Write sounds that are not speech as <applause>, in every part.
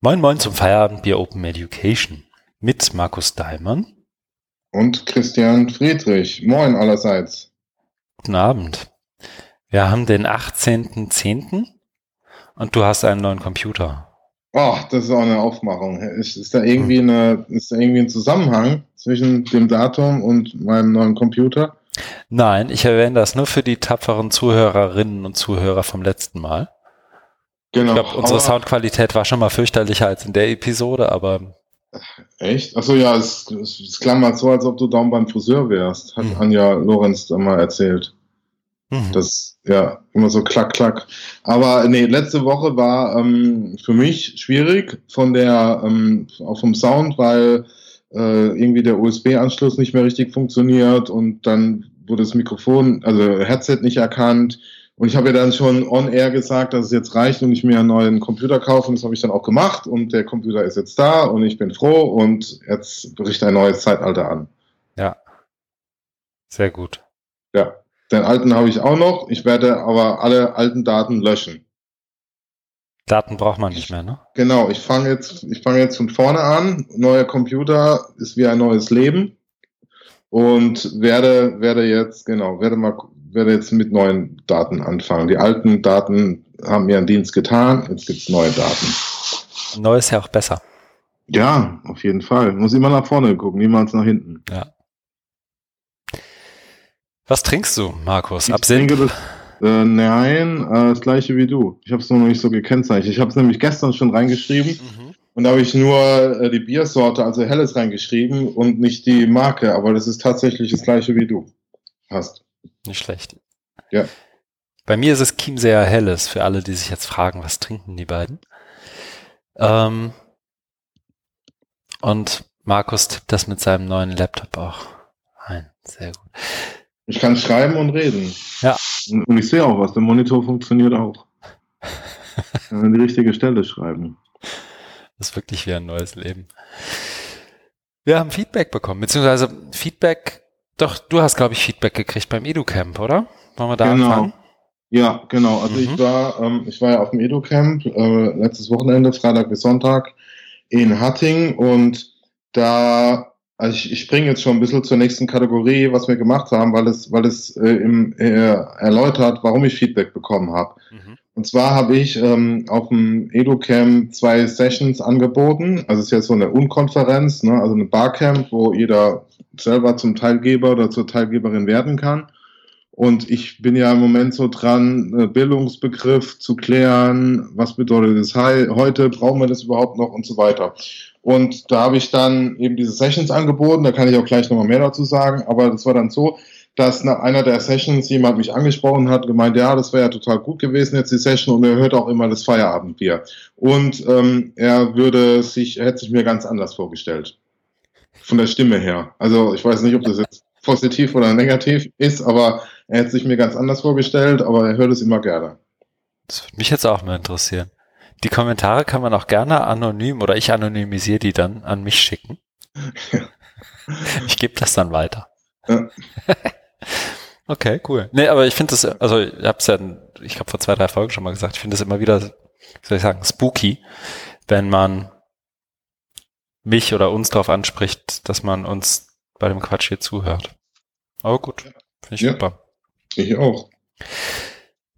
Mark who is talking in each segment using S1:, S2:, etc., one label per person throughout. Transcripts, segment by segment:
S1: Moin Moin zum Feierabendbier Open Education mit Markus Daimann.
S2: Und Christian Friedrich. Moin allerseits.
S1: Guten Abend. Wir haben den 18.10. und du hast einen neuen Computer.
S2: Oh, das ist auch eine Aufmachung. Ist, ist, da irgendwie hm. eine, ist da irgendwie ein Zusammenhang zwischen dem Datum und meinem neuen Computer?
S1: Nein, ich erwähne das nur für die tapferen Zuhörerinnen und Zuhörer vom letzten Mal. Genau. Ich glaube, unsere Soundqualität war schon mal fürchterlicher als in der Episode, aber.
S2: Echt? Achso, ja, es, es, es klang mal so, als ob du dauernd beim Friseur wärst, hat mhm. Anja Lorenz da mal erzählt. Mhm. Das, ja, immer so klack, klack. Aber nee, letzte Woche war ähm, für mich schwierig von der, ähm, auch vom Sound, weil äh, irgendwie der USB-Anschluss nicht mehr richtig funktioniert und dann wurde das Mikrofon, also Headset nicht erkannt. Und ich habe ja dann schon on-air gesagt, dass es jetzt reicht und ich mir einen neuen Computer kaufe. Und das habe ich dann auch gemacht. Und der Computer ist jetzt da und ich bin froh. Und jetzt bricht ein neues Zeitalter an.
S1: Ja. Sehr gut.
S2: Ja. Den alten habe ich auch noch. Ich werde aber alle alten Daten löschen.
S1: Daten braucht man nicht mehr, ne?
S2: Genau. Ich fange jetzt, ich fange jetzt von vorne an. Neuer Computer ist wie ein neues Leben. Und werde, werde jetzt, genau, werde mal werde jetzt mit neuen Daten anfangen. Die alten Daten haben ihren Dienst getan, jetzt gibt es neue Daten.
S1: Neu ist ja auch besser.
S2: Ja, auf jeden Fall. Muss immer nach vorne gucken, niemals nach hinten.
S1: Ja. Was trinkst du, Markus? Absinth?
S2: Das, äh, nein, äh, das gleiche wie du. Ich habe es noch nicht so gekennzeichnet. Ich habe es nämlich gestern schon reingeschrieben. Mhm. Und da habe ich nur äh, die Biersorte, also Helles, reingeschrieben und nicht die Marke. Aber das ist tatsächlich das gleiche wie du hast.
S1: Nicht schlecht.
S2: Ja.
S1: Bei mir ist es Chiemseer Helles, für alle, die sich jetzt fragen, was trinken die beiden. Ähm, und Markus tippt das mit seinem neuen Laptop auch ein. Sehr gut.
S2: Ich kann schreiben und reden.
S1: Ja.
S2: Und ich sehe auch was. Der Monitor funktioniert auch. An die richtige Stelle schreiben.
S1: Das ist wirklich wie ein neues Leben. Wir haben Feedback bekommen, beziehungsweise Feedback doch, du hast, glaube ich, Feedback gekriegt beim EduCamp, oder? Wollen wir da
S2: genau.
S1: anfangen?
S2: Ja, genau. Also mhm. ich war, ähm, ich war ja auf dem EduCamp äh, letztes Wochenende, Freitag bis Sonntag in Hatting und da, also ich, ich springe jetzt schon ein bisschen zur nächsten Kategorie, was wir gemacht haben, weil es, weil es äh, im, äh, erläutert, warum ich Feedback bekommen habe. Mhm. Und zwar habe ich ähm, auf dem EduCamp zwei Sessions angeboten. Also es ist jetzt so eine Unkonferenz, ne? also eine Barcamp, wo jeder selber zum Teilgeber oder zur Teilgeberin werden kann. Und ich bin ja im Moment so dran, äh, Bildungsbegriff zu klären, was bedeutet das heute, brauchen wir das überhaupt noch? Und so weiter. Und da habe ich dann eben diese Sessions angeboten, da kann ich auch gleich nochmal mehr dazu sagen, aber das war dann so, dass nach einer der Sessions jemand mich angesprochen hat, gemeint, ja, das wäre ja total gut gewesen jetzt die Session. Und er hört auch immer das Feierabendbier. Und ähm, er würde sich, er hätte sich mir ganz anders vorgestellt von der Stimme her. Also ich weiß nicht, ob das jetzt positiv oder negativ ist, aber er hätte sich mir ganz anders vorgestellt, aber er hört es immer gerne.
S1: Das würde mich jetzt auch mal interessieren. Die Kommentare kann man auch gerne anonym oder ich anonymisiere die dann an mich schicken. Ja. Ich gebe das dann weiter. Ja. <laughs> okay, cool. Nee, aber ich finde das, also ich habe es ja, ich glaube vor zwei, drei Folgen schon mal gesagt, ich finde es immer wieder, soll ich sagen, spooky, wenn man mich oder uns darauf anspricht, dass man uns bei dem Quatsch hier zuhört. Aber gut, finde ich ja, super.
S2: Ich auch.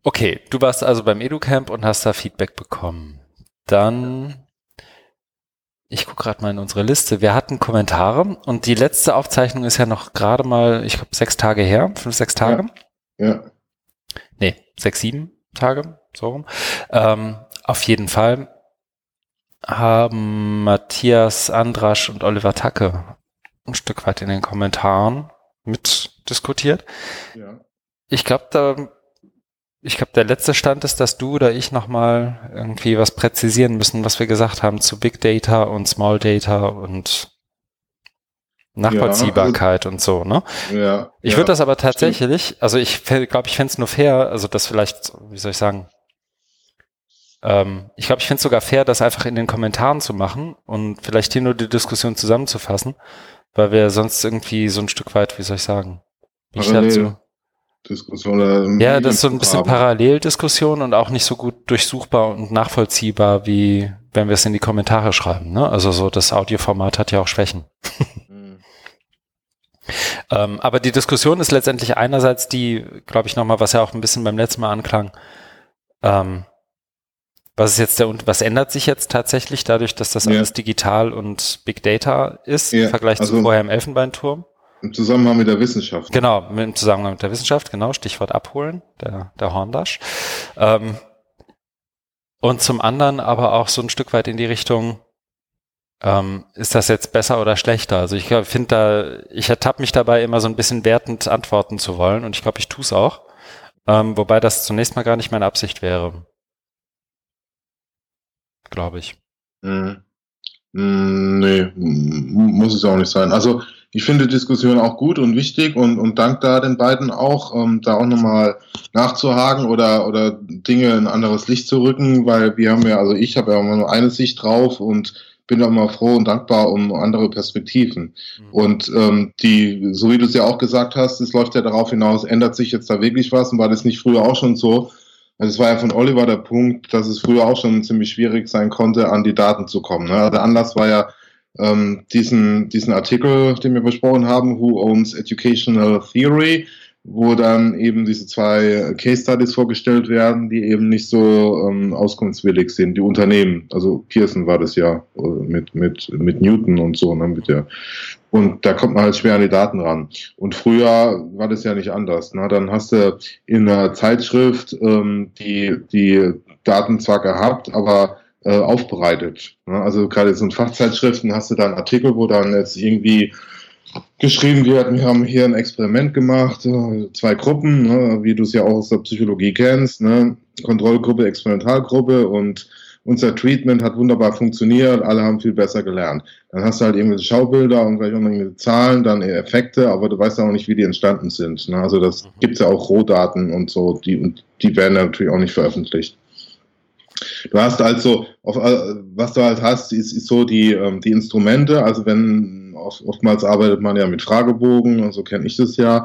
S1: Okay, du warst also beim EduCamp und hast da Feedback bekommen. Dann, ich gucke gerade mal in unsere Liste. Wir hatten Kommentare und die letzte Aufzeichnung ist ja noch gerade mal, ich glaube, sechs Tage her, fünf, sechs Tage.
S2: Ja. ja.
S1: Nee, sechs, sieben Tage, so rum. Ähm, auf jeden Fall haben Matthias Andrasch und Oliver Tacke ein Stück weit in den Kommentaren mitdiskutiert. Ja. Ich glaube, da, ich glaube, der letzte Stand ist, dass du oder ich nochmal irgendwie was präzisieren müssen, was wir gesagt haben zu Big Data und Small Data und Nachvollziehbarkeit ja, also, und so, ne?
S2: Ja.
S1: Ich
S2: ja,
S1: würde das aber tatsächlich, also ich glaube, ich fände es nur fair, also das vielleicht, wie soll ich sagen, ähm, ich glaube, ich finde es sogar fair, das einfach in den Kommentaren zu machen und vielleicht hier nur die Diskussion zusammenzufassen, weil wir sonst irgendwie so ein Stück weit, wie soll ich sagen,
S2: nicht dazu. Diskussion.
S1: ja, das ist so ein bisschen Paralleldiskussion und auch nicht so gut durchsuchbar und nachvollziehbar wie wenn wir es in die Kommentare schreiben. Ne? Also so das Audioformat hat ja auch Schwächen. Mhm. <laughs> ähm, aber die Diskussion ist letztendlich einerseits die, glaube ich, nochmal, was ja auch ein bisschen beim letzten Mal anklang, ähm, was ist jetzt der und was ändert sich jetzt tatsächlich dadurch, dass das ja. alles digital und Big Data ist ja, im Vergleich also zu vorher im Elfenbeinturm?
S2: Im Zusammenhang mit der Wissenschaft.
S1: Genau, im Zusammenhang mit der Wissenschaft, genau, Stichwort abholen, der, der Horndash. Ähm, und zum anderen aber auch so ein Stück weit in die Richtung, ähm, ist das jetzt besser oder schlechter? Also ich finde da, ich ertappe mich dabei immer so ein bisschen wertend antworten zu wollen und ich glaube, ich tue es auch. Ähm, wobei das zunächst mal gar nicht meine Absicht wäre. Glaube ich.
S2: Mhm. Nee, muss es auch nicht sein. Also ich finde die Diskussion auch gut und wichtig und, und dank da den beiden auch, ähm, da auch nochmal nachzuhaken oder, oder Dinge in ein anderes Licht zu rücken, weil wir haben ja, also ich habe ja immer nur eine Sicht drauf und bin auch immer froh und dankbar um andere Perspektiven. Mhm. Und ähm, die, so wie du es ja auch gesagt hast, es läuft ja darauf hinaus, ändert sich jetzt da wirklich was und war das nicht früher auch schon so? Also es war ja von Oliver der Punkt, dass es früher auch schon ziemlich schwierig sein konnte, an die Daten zu kommen. Ne? Der Anlass war ja ähm, diesen, diesen Artikel, den wir besprochen haben, Who Owns Educational Theory, wo dann eben diese zwei Case Studies vorgestellt werden, die eben nicht so ähm, auskunftswillig sind, die Unternehmen. Also Pearson war das ja äh, mit, mit, mit Newton und so, ne, mit der. Und da kommt man halt schwer an die Daten ran. Und früher war das ja nicht anders. Ne? Dann hast du in einer Zeitschrift ähm, die, die Daten zwar gehabt, aber äh, aufbereitet. Ne? Also gerade so in Fachzeitschriften hast du da einen Artikel, wo dann jetzt irgendwie geschrieben wird, wir haben hier ein Experiment gemacht, äh, zwei Gruppen, ne, wie du es ja auch aus der Psychologie kennst, ne, Kontrollgruppe, Experimentalgruppe und unser Treatment hat wunderbar funktioniert, alle haben viel besser gelernt. Dann hast du halt irgendwelche Schaubilder und gleich auch irgendwelche Zahlen, dann Effekte, aber du weißt ja auch nicht, wie die entstanden sind. Ne? Also das mhm. gibt's ja auch Rohdaten und so, die, und die werden natürlich auch nicht veröffentlicht. Du hast also, auf, äh, was du halt hast, ist, ist so die, ähm, die Instrumente. Also wenn oft, oftmals arbeitet man ja mit Fragebogen, so kenne ich das ja.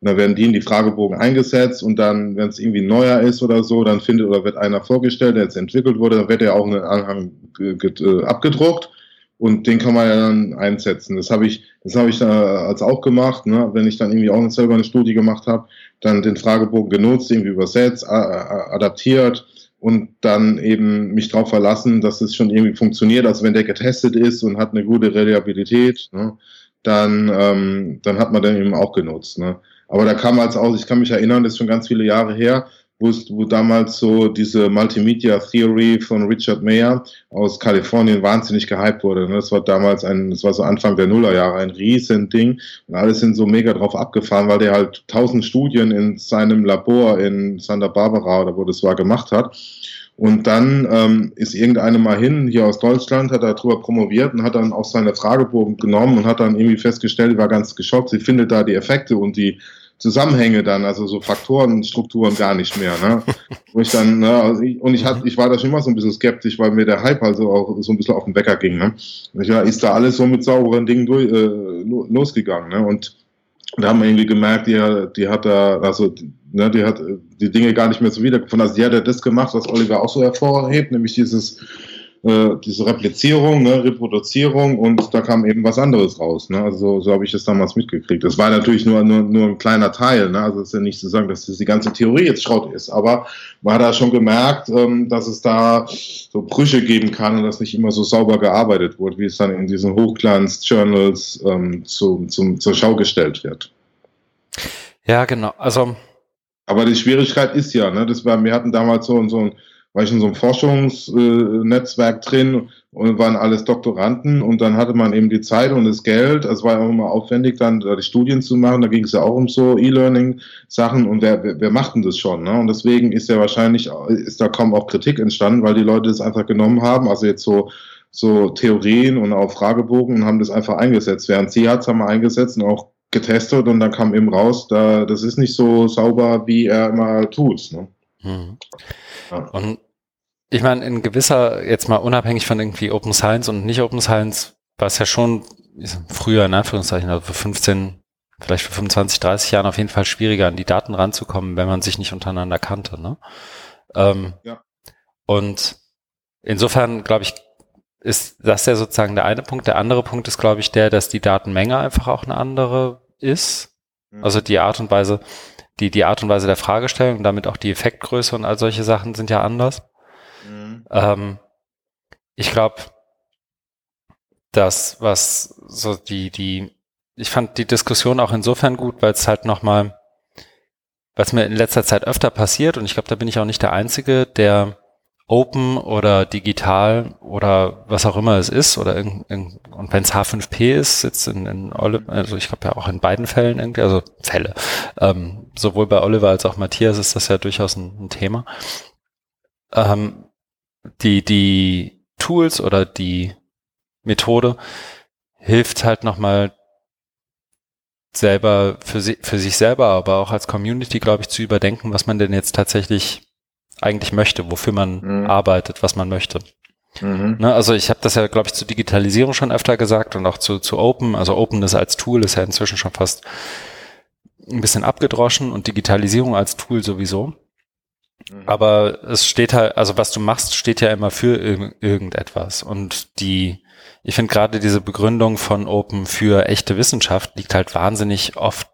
S2: Und dann werden die in die Fragebogen eingesetzt und dann, wenn es irgendwie neuer ist oder so, dann findet oder wird einer vorgestellt, der jetzt entwickelt wurde, dann wird er auch in den Anhang äh, abgedruckt und den kann man ja dann einsetzen. Das habe ich, das habe ich äh, als auch gemacht, ne? wenn ich dann irgendwie auch selber eine Studie gemacht habe, dann den Fragebogen genutzt, irgendwie übersetzt, adaptiert und dann eben mich darauf verlassen, dass es schon irgendwie funktioniert. Also wenn der getestet ist und hat eine gute Reliabilität, ne, dann, ähm, dann hat man den eben auch genutzt. Ne. Aber da kam als aus, ich kann mich erinnern, das ist schon ganz viele Jahre her, wo, es, wo damals so diese Multimedia Theory von Richard Mayer aus Kalifornien wahnsinnig gehypt wurde. Ne? Das war damals ein, das war so Anfang der Nullerjahre ein riesen Ding und alle sind so mega drauf abgefahren, weil der halt tausend Studien in seinem Labor in Santa Barbara oder wo das war gemacht hat. Und dann ähm, ist irgendeiner mal hin, hier aus Deutschland, hat darüber promoviert und hat dann auch seine Fragebogen genommen und hat dann irgendwie festgestellt, war ganz geschockt, sie findet da die Effekte und die Zusammenhänge dann, also so Faktoren, Strukturen gar nicht mehr. Ne? <laughs> Wo ich dann, ne, also ich, und ich, hat, ich war da schon immer so ein bisschen skeptisch, weil mir der Hype also auch so ein bisschen auf den Wecker ging. Ne? Ich war, ist da alles so mit sauberen Dingen durch, äh, losgegangen. Ne? Und da haben wir irgendwie gemerkt, die, die hat da, also ne, die hat die Dinge gar nicht mehr so wiedergefunden. Also die hat ja das gemacht, was Oliver auch so hervorhebt, nämlich dieses äh, diese Replizierung, ne, Reproduzierung und da kam eben was anderes raus. Ne? Also so habe ich das damals mitgekriegt. Das war natürlich nur, nur, nur ein kleiner Teil. Ne? Also es ist ja nicht zu sagen, dass das die ganze Theorie jetzt Schrott ist, aber man hat da schon gemerkt, ähm, dass es da so Brüche geben kann und dass nicht immer so sauber gearbeitet wird, wie es dann in diesen Hochglanz-Journals ähm, zu, zum, zur Schau gestellt wird.
S1: Ja, genau. Also
S2: aber die Schwierigkeit ist ja, ne, das war, wir hatten damals so, so ein war ich in so einem Forschungsnetzwerk drin und waren alles Doktoranden und dann hatte man eben die Zeit und das Geld. Es war auch immer aufwendig, dann die Studien zu machen. Da ging es ja auch um so E-Learning-Sachen und wer, wer, wer macht denn das schon? Ne? Und deswegen ist ja wahrscheinlich, ist da kaum auch Kritik entstanden, weil die Leute das einfach genommen haben. Also jetzt so so Theorien und auch Fragebogen und haben das einfach eingesetzt. Während sie hat es einmal eingesetzt und auch getestet und dann kam eben raus, da das ist nicht so sauber, wie er immer tut. Ne? Mhm.
S1: Und ich meine, in gewisser, jetzt mal unabhängig von irgendwie Open Science und nicht Open Science, war es ja schon früher, in Anführungszeichen, also für 15, vielleicht für 25, 30 Jahren auf jeden Fall schwieriger, an die Daten ranzukommen, wenn man sich nicht untereinander kannte. Ne? Ähm, ja. Und insofern, glaube ich, ist das ja sozusagen der eine Punkt. Der andere Punkt ist, glaube ich, der, dass die Datenmenge einfach auch eine andere ist. Mhm. Also die Art und Weise, die, die Art und Weise der Fragestellung und damit auch die Effektgröße und all solche Sachen sind ja anders. Mhm. Ähm, ich glaube, das, was so die, die, ich fand die Diskussion auch insofern gut, weil es halt nochmal, was mir in letzter Zeit öfter passiert, und ich glaube, da bin ich auch nicht der Einzige, der Open oder digital oder was auch immer es ist, oder in, in, und wenn es H5P ist, sitzt in, in Oliver, also ich glaube ja auch in beiden Fällen irgendwie, also Fälle. Ähm, sowohl bei Oliver als auch Matthias ist das ja durchaus ein, ein Thema. Ähm, die, die Tools oder die Methode hilft halt nochmal selber für, sie, für sich selber, aber auch als Community, glaube ich, zu überdenken, was man denn jetzt tatsächlich eigentlich möchte, wofür man mhm. arbeitet, was man möchte. Mhm. Ne, also ich habe das ja, glaube ich, zur Digitalisierung schon öfter gesagt und auch zu, zu Open. Also Openness als Tool ist ja inzwischen schon fast ein bisschen abgedroschen und Digitalisierung als Tool sowieso. Mhm. Aber es steht halt, also was du machst, steht ja immer für irg irgendetwas. Und die, ich finde gerade diese Begründung von Open für echte Wissenschaft liegt halt wahnsinnig oft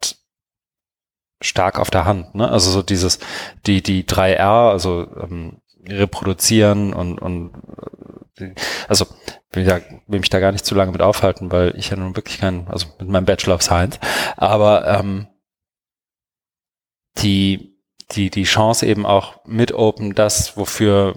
S1: stark auf der Hand. Ne? Also so dieses, die, die 3R, also ähm, reproduzieren und, und äh, also will, ja, will mich da gar nicht zu lange mit aufhalten, weil ich ja nun wirklich kein, also mit meinem Bachelor of Science, aber ähm, die, die, die Chance eben auch mit Open das, wofür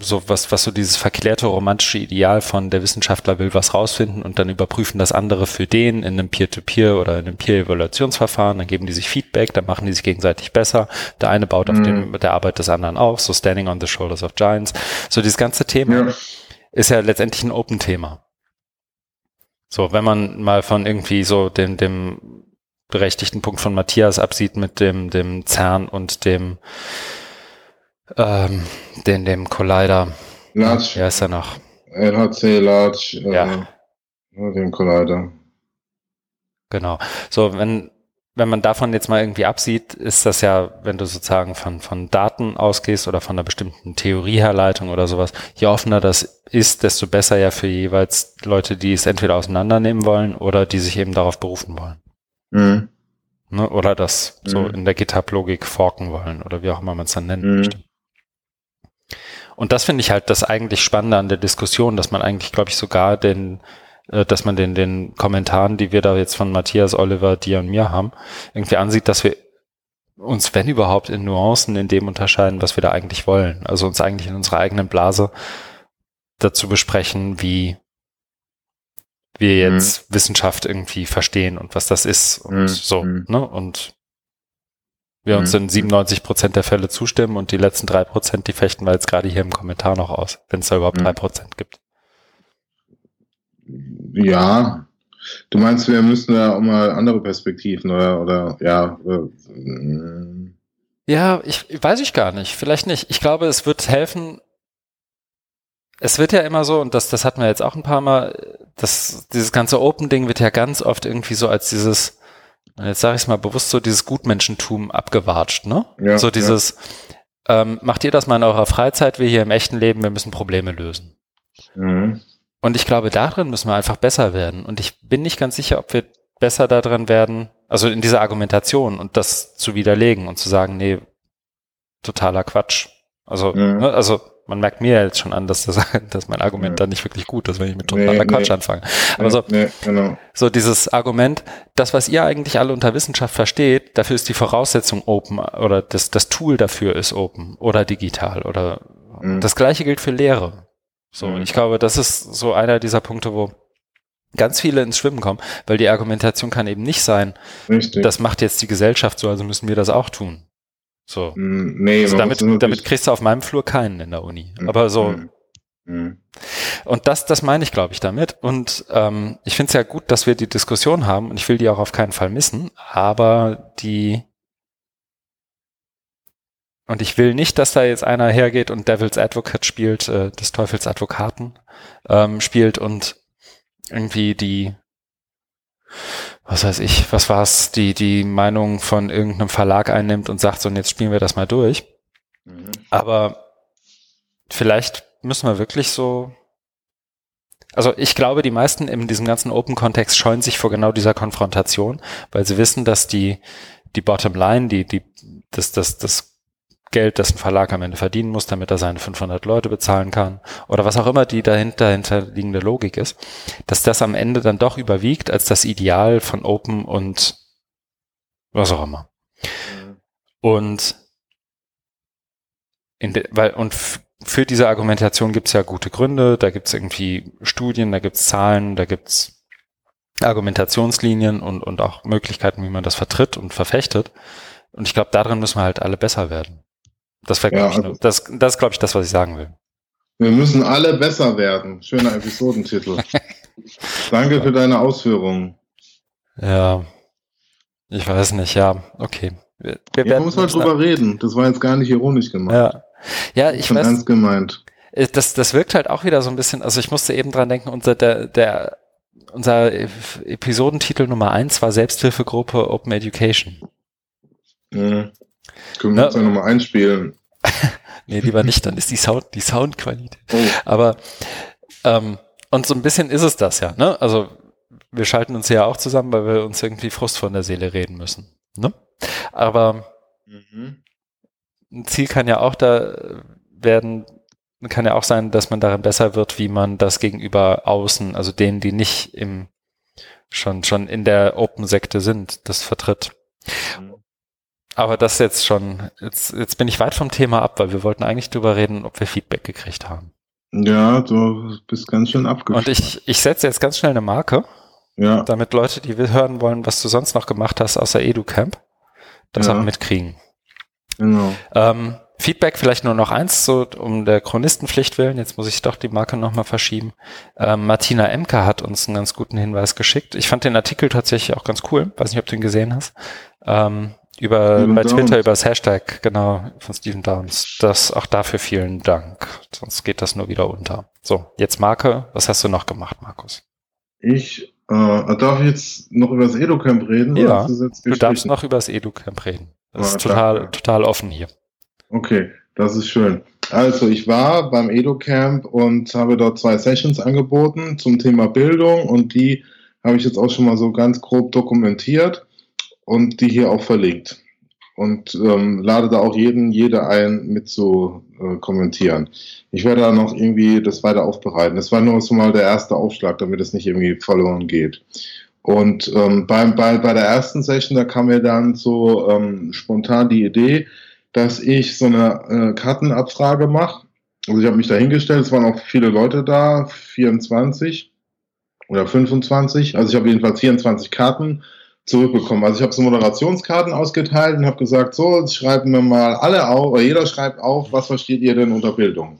S1: so was, was so dieses verklärte romantische Ideal von der Wissenschaftler will was rausfinden und dann überprüfen das andere für den in einem Peer-to-Peer -Peer oder in einem Peer-Evaluationsverfahren, dann geben die sich Feedback, dann machen die sich gegenseitig besser. Der eine baut auf mhm. dem, der Arbeit des anderen auf, so Standing on the Shoulders of Giants. So dieses ganze Thema ja. ist ja letztendlich ein Open-Thema. So, wenn man mal von irgendwie so dem, dem berechtigten Punkt von Matthias absieht mit dem, dem CERN und dem ähm, den, dem Collider.
S2: Large.
S1: Wie heißt er noch?
S2: LHC Large, äh, ja. den Collider.
S1: Genau. So, wenn, wenn man davon jetzt mal irgendwie absieht, ist das ja, wenn du sozusagen von, von Daten ausgehst oder von einer bestimmten Theorieherleitung oder sowas, je offener das ist, desto besser ja für jeweils Leute, die es entweder auseinandernehmen wollen oder die sich eben darauf berufen wollen. Mhm. Ne, oder das mhm. so in der GitHub-Logik forken wollen oder wie auch immer man es dann nennen mhm. möchte. Und das finde ich halt das eigentlich Spannende an der Diskussion, dass man eigentlich, glaube ich, sogar den, äh, dass man den, den Kommentaren, die wir da jetzt von Matthias, Oliver, dir und mir haben, irgendwie ansieht, dass wir uns, wenn überhaupt, in Nuancen in dem unterscheiden, was wir da eigentlich wollen. Also uns eigentlich in unserer eigenen Blase dazu besprechen, wie wir mhm. jetzt mhm. Wissenschaft irgendwie verstehen und was das ist und mhm. so, mhm. ne? Und wir mhm. uns in 97 Prozent der Fälle zustimmen und die letzten drei Prozent, die fechten wir jetzt gerade hier im Kommentar noch aus, wenn es da überhaupt mhm. drei Prozent gibt.
S2: Ja, du meinst, wir müssen ja auch mal andere Perspektiven oder, oder ja.
S1: Äh, ja, ich weiß ich gar nicht. Vielleicht nicht. Ich glaube, es wird helfen. Es wird ja immer so, und das, das hatten wir jetzt auch ein paar Mal, das, dieses ganze Open-Ding wird ja ganz oft irgendwie so als dieses, jetzt sage ich es mal bewusst so, dieses Gutmenschentum abgewatscht, ne? Ja, so dieses, ja. ähm, macht ihr das mal in eurer Freizeit, wir hier im echten Leben, wir müssen Probleme lösen. Mhm. Und ich glaube, darin müssen wir einfach besser werden. Und ich bin nicht ganz sicher, ob wir besser darin werden, also in dieser Argumentation und das zu widerlegen und zu sagen, nee, totaler Quatsch. Also, mhm. ne, also man merkt mir jetzt schon an, dass, das, <laughs> dass mein Argument ja. dann nicht wirklich gut ist, wenn ich mit totaler nee, Quatsch nee. anfange. Aber so, nee, genau. so dieses Argument, das, was ihr eigentlich alle unter Wissenschaft versteht, dafür ist die Voraussetzung open oder das, das Tool dafür ist open oder digital oder mhm. das gleiche gilt für Lehre. So, mhm. ich glaube, das ist so einer dieser Punkte, wo ganz viele ins Schwimmen kommen, weil die Argumentation kann eben nicht sein, Richtig. das macht jetzt die Gesellschaft so, also müssen wir das auch tun. So. Mm, nee, also damit, damit kriegst du auf meinem Flur keinen in der Uni. Mm, Aber so. Mm, und das, das meine ich, glaube ich, damit. Und ähm, ich finde es ja gut, dass wir die Diskussion haben und ich will die auch auf keinen Fall missen. Aber die und ich will nicht, dass da jetzt einer hergeht und Devil's Advocate spielt, äh, des Teufels Advokaten ähm, spielt und irgendwie die was weiß ich, was war's, die, die Meinung von irgendeinem Verlag einnimmt und sagt, so, und jetzt spielen wir das mal durch. Mhm. Aber vielleicht müssen wir wirklich so also ich glaube, die meisten in diesem ganzen Open-Kontext scheuen sich vor genau dieser Konfrontation, weil sie wissen, dass die, die Bottom-Line, die, die, das, das, das Geld, das ein Verlag am Ende verdienen muss, damit er seine 500 Leute bezahlen kann oder was auch immer die dahinter, dahinter liegende Logik ist, dass das am Ende dann doch überwiegt als das Ideal von Open und was auch immer. Mhm. Und in de, weil, und für diese Argumentation gibt es ja gute Gründe, da gibt es irgendwie Studien, da gibt es Zahlen, da gibt es Argumentationslinien und, und auch Möglichkeiten, wie man das vertritt und verfechtet. Und ich glaube, darin müssen wir halt alle besser werden. Das ja, also, das, das ist, glaube ich, das, was ich sagen will.
S2: Wir müssen alle besser werden. Schöner Episodentitel. <laughs> Danke für deine Ausführungen.
S1: Ja, ich weiß nicht, ja, okay.
S2: Wir, wir ja, man muss halt drüber reden. Das war jetzt gar nicht ironisch gemacht.
S1: Ja, ja ich weiß.
S2: ernst gemeint.
S1: Äh, das, das wirkt halt auch wieder so ein bisschen, also ich musste eben dran denken, unser, der, der, unser Episodentitel Nummer eins war Selbsthilfegruppe Open Education.
S2: Mhm. Können wir uns ja nochmal einspielen. <laughs>
S1: nee, lieber nicht, dann ist die Sound, die Soundqualität. Oh. Aber ähm, und so ein bisschen ist es das ja, ne? Also wir schalten uns ja auch zusammen, weil wir uns irgendwie Frust von der Seele reden müssen. Ne? Aber mhm. ein Ziel kann ja auch da werden, kann ja auch sein, dass man darin besser wird, wie man das gegenüber außen, also denen, die nicht im schon schon in der Open-Sekte sind, das vertritt. Mhm. Aber das jetzt schon, jetzt, jetzt bin ich weit vom Thema ab, weil wir wollten eigentlich drüber reden, ob wir Feedback gekriegt haben.
S2: Ja, du bist ganz schön abgeschlossen.
S1: Und ich, ich setze jetzt ganz schnell eine Marke, ja. damit Leute, die hören wollen, was du sonst noch gemacht hast außer EduCamp, das ja. auch mitkriegen. Genau. Ähm, Feedback vielleicht nur noch eins, so um der Chronistenpflicht willen. Jetzt muss ich doch die Marke nochmal verschieben. Ähm, Martina Emker hat uns einen ganz guten Hinweis geschickt. Ich fand den Artikel tatsächlich auch ganz cool. Weiß nicht, ob du ihn gesehen hast. Ähm, über, Steven bei Twitter Downs. über das Hashtag, genau, von Steven Downs. Das, auch dafür vielen Dank. Sonst geht das nur wieder unter. So, jetzt Marke. Was hast du noch gemacht, Markus?
S2: Ich, äh, darf ich jetzt noch über das EduCamp reden?
S1: Ja, du darfst noch über das EduCamp reden. Das ah, ist total, danke. total offen hier.
S2: Okay, das ist schön. Also, ich war beim EduCamp und habe dort zwei Sessions angeboten zum Thema Bildung und die habe ich jetzt auch schon mal so ganz grob dokumentiert und die hier auch verlinkt. Und ähm, lade da auch jeden, jede ein, mit zu äh, kommentieren. Ich werde da noch irgendwie das weiter aufbereiten. Das war nur so mal der erste Aufschlag, damit es nicht irgendwie verloren geht. Und ähm, bei, bei, bei der ersten Session, da kam mir dann so ähm, spontan die Idee, dass ich so eine äh, Kartenabfrage mache. Also ich habe mich da hingestellt, es waren auch viele Leute da, 24 oder 25. Also ich habe jedenfalls 24 Karten zurückbekommen. Also ich habe so Moderationskarten ausgeteilt und habe gesagt, so, schreiben wir mal alle auf, oder jeder schreibt auf, was versteht ihr denn unter Bildung?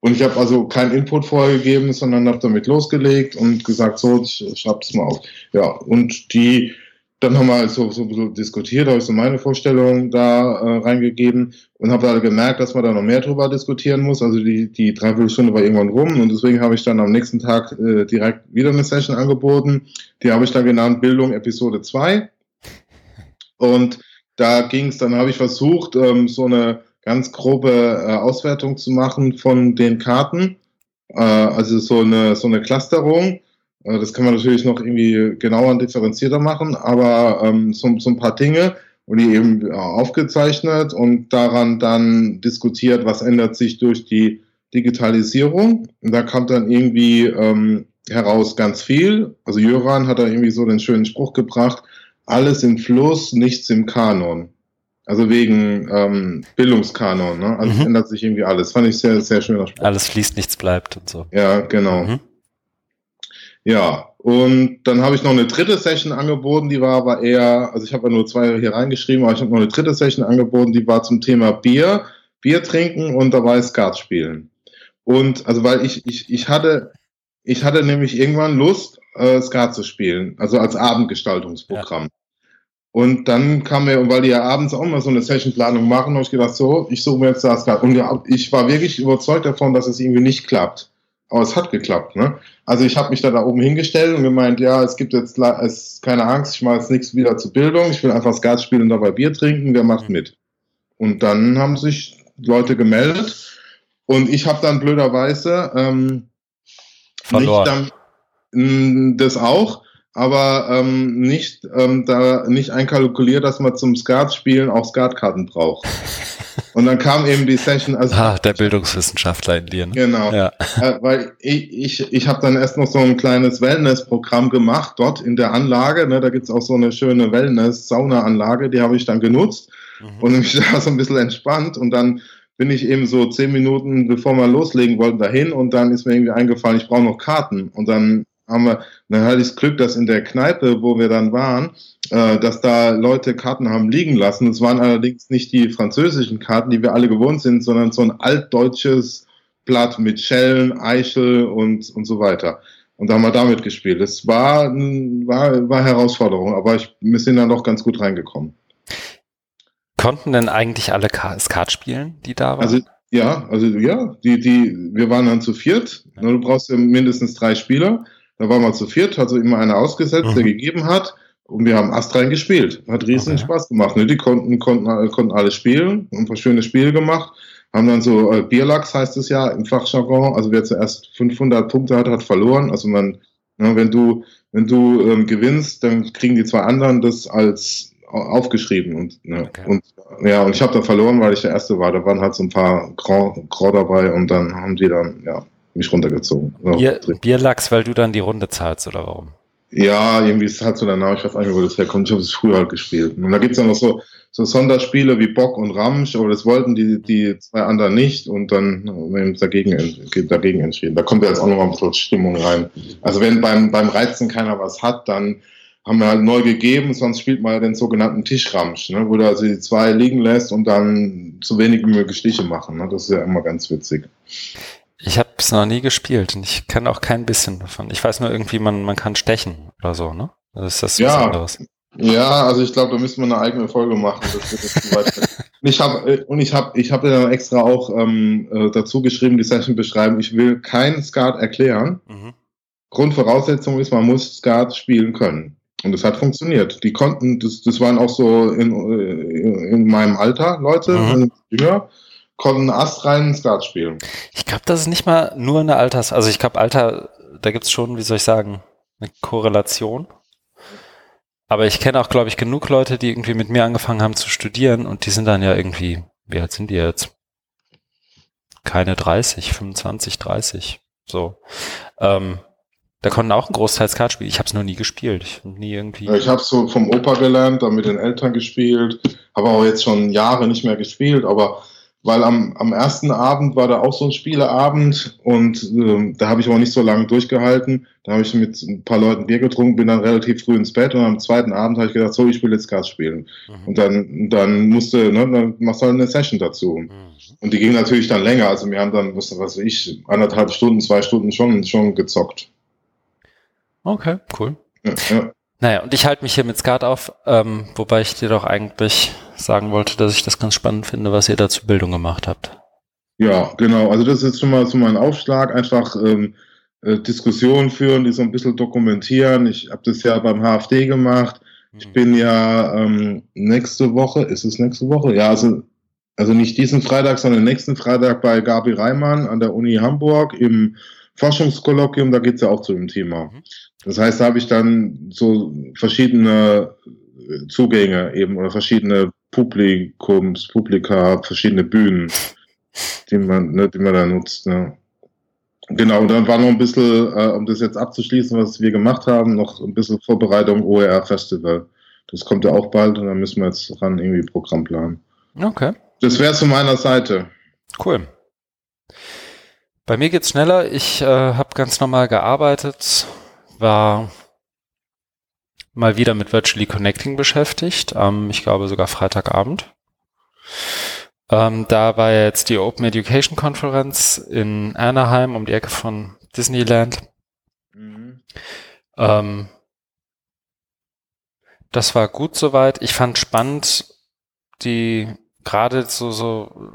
S2: Und ich habe also keinen Input vorgegeben, sondern habe damit losgelegt und gesagt, so, ich schreibe es mal auf. Ja, und die dann haben wir halt so, so, so diskutiert, habe ich so meine Vorstellung da äh, reingegeben und habe da gemerkt, dass man da noch mehr drüber diskutieren muss. Also die, die Dreiviertelstunde war irgendwann rum und deswegen habe ich dann am nächsten Tag äh, direkt wieder eine Session angeboten. Die habe ich dann genannt Bildung Episode 2. Und da ging es, dann habe ich versucht, ähm, so eine ganz grobe äh, Auswertung zu machen von den Karten. Äh, also so eine, so eine Clusterung das kann man natürlich noch irgendwie genauer und differenzierter machen, aber ähm, so, so ein paar Dinge und die eben äh, aufgezeichnet und daran dann diskutiert, was ändert sich durch die Digitalisierung. Und da kommt dann irgendwie ähm, heraus ganz viel. Also Jöran hat da irgendwie so den schönen Spruch gebracht, alles im Fluss, nichts im Kanon. Also wegen ähm, Bildungskanon, ne? Also mhm. ändert sich irgendwie alles. Fand ich sehr, sehr schöner
S1: Spruch. Alles fließt, nichts bleibt und so.
S2: Ja, genau. Mhm. Ja, und dann habe ich noch eine dritte Session angeboten, die war aber eher, also ich habe ja nur zwei hier reingeschrieben, aber ich habe noch eine dritte Session angeboten, die war zum Thema Bier, Bier trinken und dabei Skat spielen. Und also weil ich, ich, ich hatte, ich hatte nämlich irgendwann Lust, äh, Skat zu spielen, also als Abendgestaltungsprogramm. Ja. Und dann kam mir, weil die ja abends auch mal so eine Sessionplanung machen, habe ich gedacht, so, ich suche mir jetzt das Skat. Und ich war wirklich überzeugt davon, dass es irgendwie nicht klappt. Aber es hat geklappt, ne? Also ich habe mich da, da oben hingestellt und gemeint, ja, es gibt jetzt es, keine Angst, ich mache jetzt nichts wieder zur Bildung, ich will einfach Skat spielen und dabei Bier trinken, wer macht mit? Und dann haben sich Leute gemeldet und ich habe dann blöderweise ähm,
S1: verloren.
S2: Nicht, das auch, aber ähm, nicht ähm, da nicht einkalkuliert, dass man zum Skat-Spielen auch Skatkarten braucht. <laughs> Und dann kam eben die Session.
S1: Also ah, der Bildungswissenschaftler in dir.
S2: Ne? Genau. Ja. Äh, weil ich, ich, ich habe dann erst noch so ein kleines Wellness-Programm gemacht dort in der Anlage. Ne, da gibt's auch so eine schöne Wellness-Sauna-Anlage, die habe ich dann genutzt mhm. und <laughs> mich da so ein bisschen entspannt. Und dann bin ich eben so zehn Minuten, bevor wir loslegen wollten, dahin und dann ist mir irgendwie eingefallen, ich brauche noch Karten. Und dann haben wir, dann hatte ich das Glück, dass in der Kneipe, wo wir dann waren, äh, dass da Leute Karten haben liegen lassen. Es waren allerdings nicht die französischen Karten, die wir alle gewohnt sind, sondern so ein altdeutsches Blatt mit Schellen, Eichel und, und so weiter. Und da haben wir damit gespielt. Es war, war, war Herausforderung, aber ich, wir sind dann doch ganz gut reingekommen.
S1: Konnten denn eigentlich alle Skat spielen, die da waren?
S2: Also, ja, also ja, die, die, wir waren dann zu viert. Du brauchst ja mindestens drei Spieler. Da waren wir zu viert, hat so immer einer ausgesetzt, mhm. der gegeben hat. Und wir haben astrein gespielt. Hat riesen okay. Spaß gemacht. Ne? Die konnten, konnten, konnten alle spielen, haben ein paar schöne Spiele gemacht. Haben dann so, äh, Bierlachs heißt es ja im Fachjargon. Also wer zuerst 500 Punkte hat, hat verloren. Also man, ne, wenn du, wenn du ähm, gewinnst, dann kriegen die zwei anderen das als aufgeschrieben und, ne, okay. und ja, und ich habe da verloren, weil ich der Erste war. Da waren halt so ein paar Grand, Grand dabei und dann haben die dann, ja, mich runtergezogen.
S1: So. Bier, Bierlachs, weil du dann die Runde zahlst, oder warum?
S2: Ja, irgendwie ist es halt so der Name, ich weiß nicht, wo das herkommt. Ich habe es früher halt gespielt. Und da gibt's ja noch so, so Sonderspiele wie Bock und Ramsch, aber das wollten die, die zwei anderen nicht und dann wir dagegen, dagegen entschieden. Da kommt ja jetzt auch noch mal ein bisschen Stimmung rein. Also wenn beim, beim Reizen keiner was hat, dann haben wir halt neu gegeben, sonst spielt man ja den sogenannten Tischramsch, ne, wo du also die zwei liegen lässt und dann so wenig wie möglich Stiche machen. Ne? Das ist ja immer ganz witzig.
S1: Ich habe es noch nie gespielt und ich kenne auch kein bisschen davon. Ich weiß nur irgendwie, man, man kann stechen oder so, ne? Das ist das
S2: ja, was anderes. Ja, also ich glaube, da müssen wir eine eigene Folge machen. <laughs> Ich habe äh, und ich habe ich habe dann extra auch ähm, äh, dazu geschrieben, die Session beschreiben. Ich will kein Skat erklären. Mhm. Grundvoraussetzung ist, man muss Skat spielen können. Und das hat funktioniert. Die konnten, das, das waren auch so in, äh, in meinem Alter Leute, mhm. jünger konnten astreinen Skat spielen.
S1: Ich glaube, das ist nicht mal nur eine Alters, also ich glaube, Alter, da gibt's schon, wie soll ich sagen, eine Korrelation. Aber ich kenne auch, glaube ich, genug Leute, die irgendwie mit mir angefangen haben zu studieren und die sind dann ja irgendwie, wie alt sind die jetzt? Keine 30, 25, 30. So. Ähm, da konnten auch ein Großteil Skat spielen. Ich habe es noch nie gespielt. Ich habe nie irgendwie.
S2: Ich habe so vom Opa gelernt, dann mit den Eltern gespielt, habe auch jetzt schon Jahre nicht mehr gespielt, aber weil am, am ersten Abend war da auch so ein Spieleabend und ähm, da habe ich aber nicht so lange durchgehalten. Da habe ich mit ein paar Leuten Bier getrunken, bin dann relativ früh ins Bett und am zweiten Abend habe ich gedacht, so, ich will jetzt Gas spielen. Mhm. Und dann, dann musste, ne, dann machst du halt eine Session dazu. Mhm. Und die ging natürlich dann länger. Also wir haben dann, was, was weiß ich, anderthalb Stunden, zwei Stunden schon, schon gezockt.
S1: Okay, cool. Ja, ja. Naja, und ich halte mich hier mit Skat auf, ähm, wobei ich dir doch eigentlich sagen wollte, dass ich das ganz spannend finde, was ihr da zur Bildung gemacht habt.
S2: Ja, genau. Also das ist schon mal so mein Aufschlag, einfach ähm, äh, Diskussionen führen, die so ein bisschen dokumentieren. Ich habe das ja beim HFD gemacht. Ich mhm. bin ja ähm, nächste Woche, ist es nächste Woche? Ja, also, also nicht diesen Freitag, sondern nächsten Freitag bei Gabi Reimann an der Uni Hamburg im Forschungskolloquium, da geht es ja auch zu dem Thema. Mhm. Das heißt, da habe ich dann so verschiedene Zugänge eben oder verschiedene Publikums, Publika, verschiedene Bühnen, die man, ne, die man da nutzt. Ne. Genau, und dann war noch ein bisschen, äh, um das jetzt abzuschließen, was wir gemacht haben, noch ein bisschen Vorbereitung OER Festival. Das kommt ja auch bald und dann müssen wir jetzt ran irgendwie Programm planen.
S1: Okay.
S2: Das wäre zu meiner Seite.
S1: Cool. Bei mir geht's schneller. Ich äh, habe ganz normal gearbeitet, war mal wieder mit Virtually Connecting beschäftigt, ähm, ich glaube sogar Freitagabend. Ähm, da war jetzt die Open Education Conference in Anaheim um die Ecke von Disneyland. Mhm. Ähm, das war gut soweit. Ich fand spannend, die gerade so, so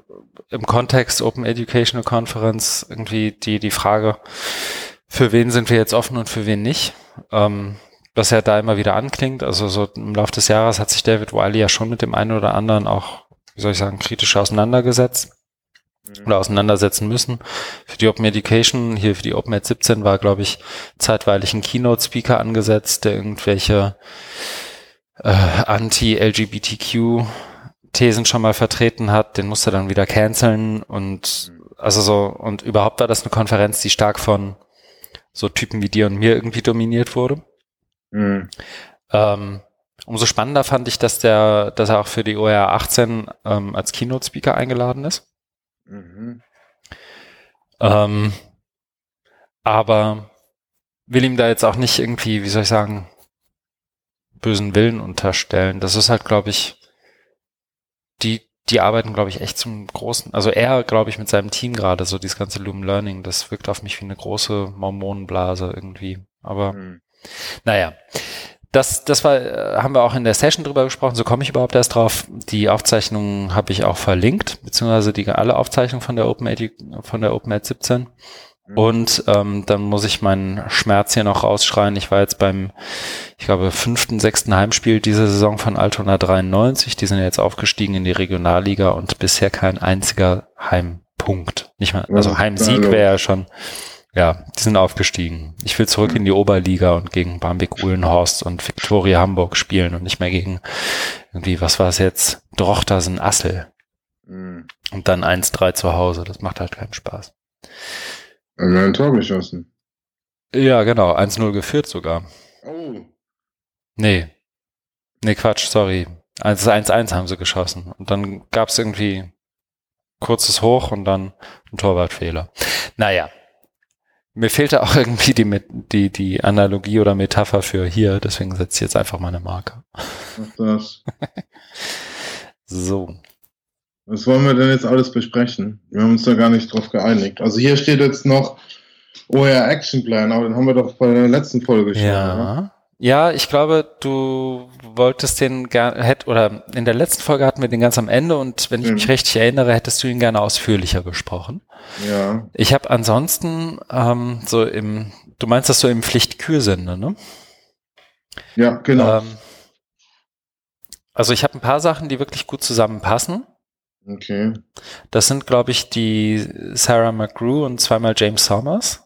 S1: im Kontext Open Educational Conference irgendwie die, die Frage, für wen sind wir jetzt offen und für wen nicht. Ähm, was ja da immer wieder anklingt. Also so im Laufe des Jahres hat sich David Wiley ja schon mit dem einen oder anderen auch, wie soll ich sagen, kritisch auseinandergesetzt. mhm. oder auseinandersetzen müssen. Für die Open Education, hier für die Open Ed 17 war, glaube ich, zeitweilig ein Keynote-Speaker angesetzt, der irgendwelche äh, Anti-LGBTQ-Thesen schon mal vertreten hat. Den musste dann wieder canceln und also so, und überhaupt war das eine Konferenz, die stark von so Typen wie dir und mir irgendwie dominiert wurde. Mhm. Ähm, umso spannender fand ich, dass der, dass er auch für die OR 18 ähm, als Keynote-Speaker eingeladen ist. Mhm. Ähm, aber will ihm da jetzt auch nicht irgendwie, wie soll ich sagen, bösen Willen unterstellen. Das ist halt, glaube ich, die, die arbeiten, glaube ich, echt zum großen, also er, glaube ich, mit seinem Team gerade, so dieses ganze Loom Learning, das wirkt auf mich wie eine große Mormonenblase irgendwie. Aber mhm. Naja. Das, das war, äh, haben wir auch in der Session drüber gesprochen, so komme ich überhaupt erst drauf. Die Aufzeichnungen habe ich auch verlinkt, beziehungsweise die alle Aufzeichnungen von der Open von der OpenEd 17. Mhm. Und ähm, dann muss ich meinen Schmerz hier noch rausschreien. Ich war jetzt beim, ich glaube, fünften, sechsten Heimspiel dieser Saison von Altona 93. Die sind jetzt aufgestiegen in die Regionalliga und bisher kein einziger Heimpunkt. Nicht mal, also Heimsieg wäre ja schon. Ja, die sind aufgestiegen. Ich will zurück in die Oberliga und gegen Barmbek Uhlenhorst und Viktoria Hamburg spielen und nicht mehr gegen irgendwie, was war es jetzt? Drochtersen Assel. Mhm. Und dann 1-3 zu Hause. Das macht halt keinen Spaß.
S2: Haben wir ein Tor geschossen?
S1: Ja, genau. 1-0 geführt sogar. Oh. Nee. Nee, Quatsch, sorry. 1-1 haben sie geschossen. Und dann gab es irgendwie kurzes Hoch und dann ein Torwartfehler. Naja. Mir fehlte auch <laughs> irgendwie die, die, die Analogie oder Metapher für hier, deswegen setze ich jetzt einfach mal eine Marke. Ach das. <laughs> so.
S2: Was wollen wir denn jetzt alles besprechen? Wir haben uns da gar nicht drauf geeinigt. Also hier steht jetzt noch OR Action Plan, aber den haben wir doch bei der letzten Folge
S1: schon. Ja. Oder? Ja, ich glaube, du wolltest den gerne, oder in der letzten Folge hatten wir den ganz am Ende und wenn ich mhm. mich richtig erinnere, hättest du ihn gerne ausführlicher besprochen. Ja. Ich habe ansonsten ähm, so im, du meinst das so im Pflichtkürsinne, ne?
S2: Ja, genau. Ähm,
S1: also ich habe ein paar Sachen, die wirklich gut zusammenpassen.
S2: Okay.
S1: Das sind, glaube ich, die Sarah McGrew und zweimal James Sommers.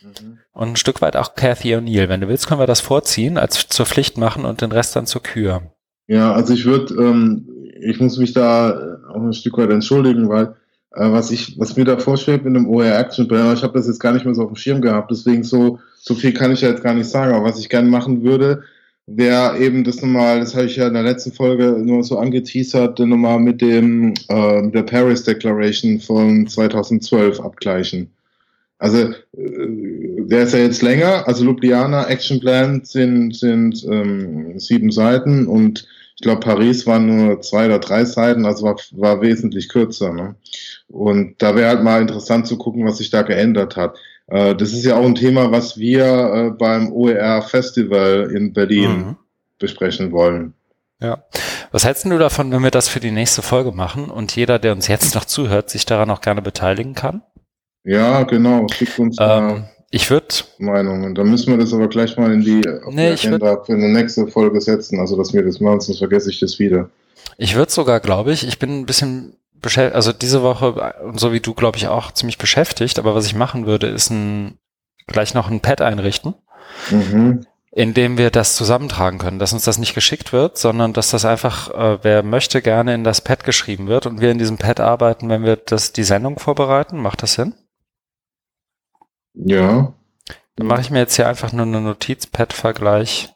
S1: Mhm. Und ein Stück weit auch Cathy O'Neill. Wenn du willst, können wir das vorziehen, als zur Pflicht machen und den Rest dann zur Kür.
S2: Ja, also ich würde, ähm, ich muss mich da auch ein Stück weit entschuldigen, weil äh, was ich, was mir da vorschwebt in dem OR Action Plan, ich habe das jetzt gar nicht mehr so auf dem Schirm gehabt, deswegen so, so viel kann ich ja jetzt gar nicht sagen. Aber was ich gerne machen würde, wäre eben das nochmal, das habe ich ja in der letzten Folge nur so angeteasert, nochmal mit dem äh, der Paris Declaration von 2012 abgleichen. Also äh, der ist ja jetzt länger, also Ljubljana Action Plan sind, sind ähm, sieben Seiten und ich glaube Paris waren nur zwei oder drei Seiten, also war, war wesentlich kürzer. Ne? Und da wäre halt mal interessant zu gucken, was sich da geändert hat. Äh, das ist ja auch ein Thema, was wir äh, beim OER Festival in Berlin mhm. besprechen wollen.
S1: Ja. Was hältst du davon, wenn wir das für die nächste Folge machen und jeder, der uns jetzt noch zuhört, sich daran auch gerne beteiligen kann?
S2: Ja, genau. Schickt uns
S1: ähm, ich würde
S2: Meinungen. Dann müssen wir das aber gleich mal in die,
S1: nee, die Agenda
S2: für eine nächste Folge setzen. Also, dass wir das machen, sonst vergesse ich das wieder.
S1: Ich würde sogar, glaube ich, ich bin ein bisschen beschäftigt, also diese Woche, so wie du, glaube ich, auch ziemlich beschäftigt, aber was ich machen würde, ist ein, gleich noch ein Pad einrichten, mhm. in dem wir das zusammentragen können, dass uns das nicht geschickt wird, sondern dass das einfach, äh, wer möchte, gerne in das Pad geschrieben wird und wir in diesem Pad arbeiten, wenn wir das, die Sendung vorbereiten. Macht das Sinn?
S2: Ja.
S1: Dann mache ich mir jetzt hier einfach nur eine Notiz, Pad-Vergleich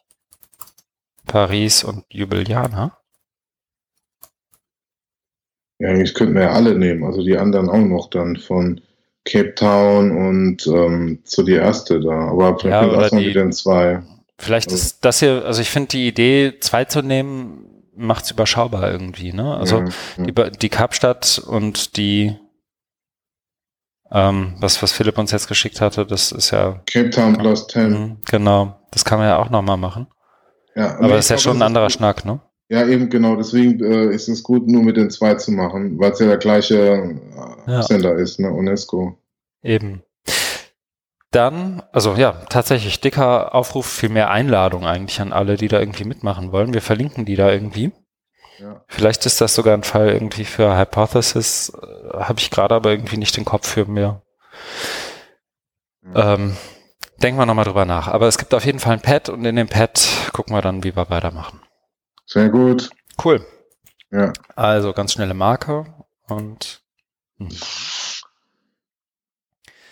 S1: Paris und Jubiliana.
S2: Ja, eigentlich könnten wir ja alle nehmen, also die anderen auch noch dann von Cape Town und ähm, so die erste da. Aber
S1: vielleicht ja, oder die, wieder in zwei. Vielleicht also. ist das hier, also ich finde die Idee, zwei zu nehmen, macht es überschaubar irgendwie, ne? Also ja, ja. die, die Kapstadt und die ähm, was, was Philipp uns jetzt geschickt hatte, das ist ja.
S2: Cape Town plus 10. Mhm,
S1: genau. Das kann man ja auch nochmal machen. Ja, aber, aber das ist ja schon ein anderer Schnack, ne?
S2: Ja, eben genau. Deswegen äh, ist es gut, nur mit den zwei zu machen, weil es ja der gleiche äh, ja. Sender ist, ne? UNESCO.
S1: Eben. Dann, also ja, tatsächlich dicker Aufruf, viel mehr Einladung eigentlich an alle, die da irgendwie mitmachen wollen. Wir verlinken die da irgendwie. Ja. Vielleicht ist das sogar ein Fall irgendwie für Hypothesis, äh, habe ich gerade aber irgendwie nicht den Kopf für mir. Mhm. Ähm, denken wir nochmal drüber nach. Aber es gibt auf jeden Fall ein Pad und in dem Pad gucken wir dann, wie wir weitermachen.
S2: Sehr gut.
S1: Cool. Ja. Also ganz schnelle Marke und. Hm.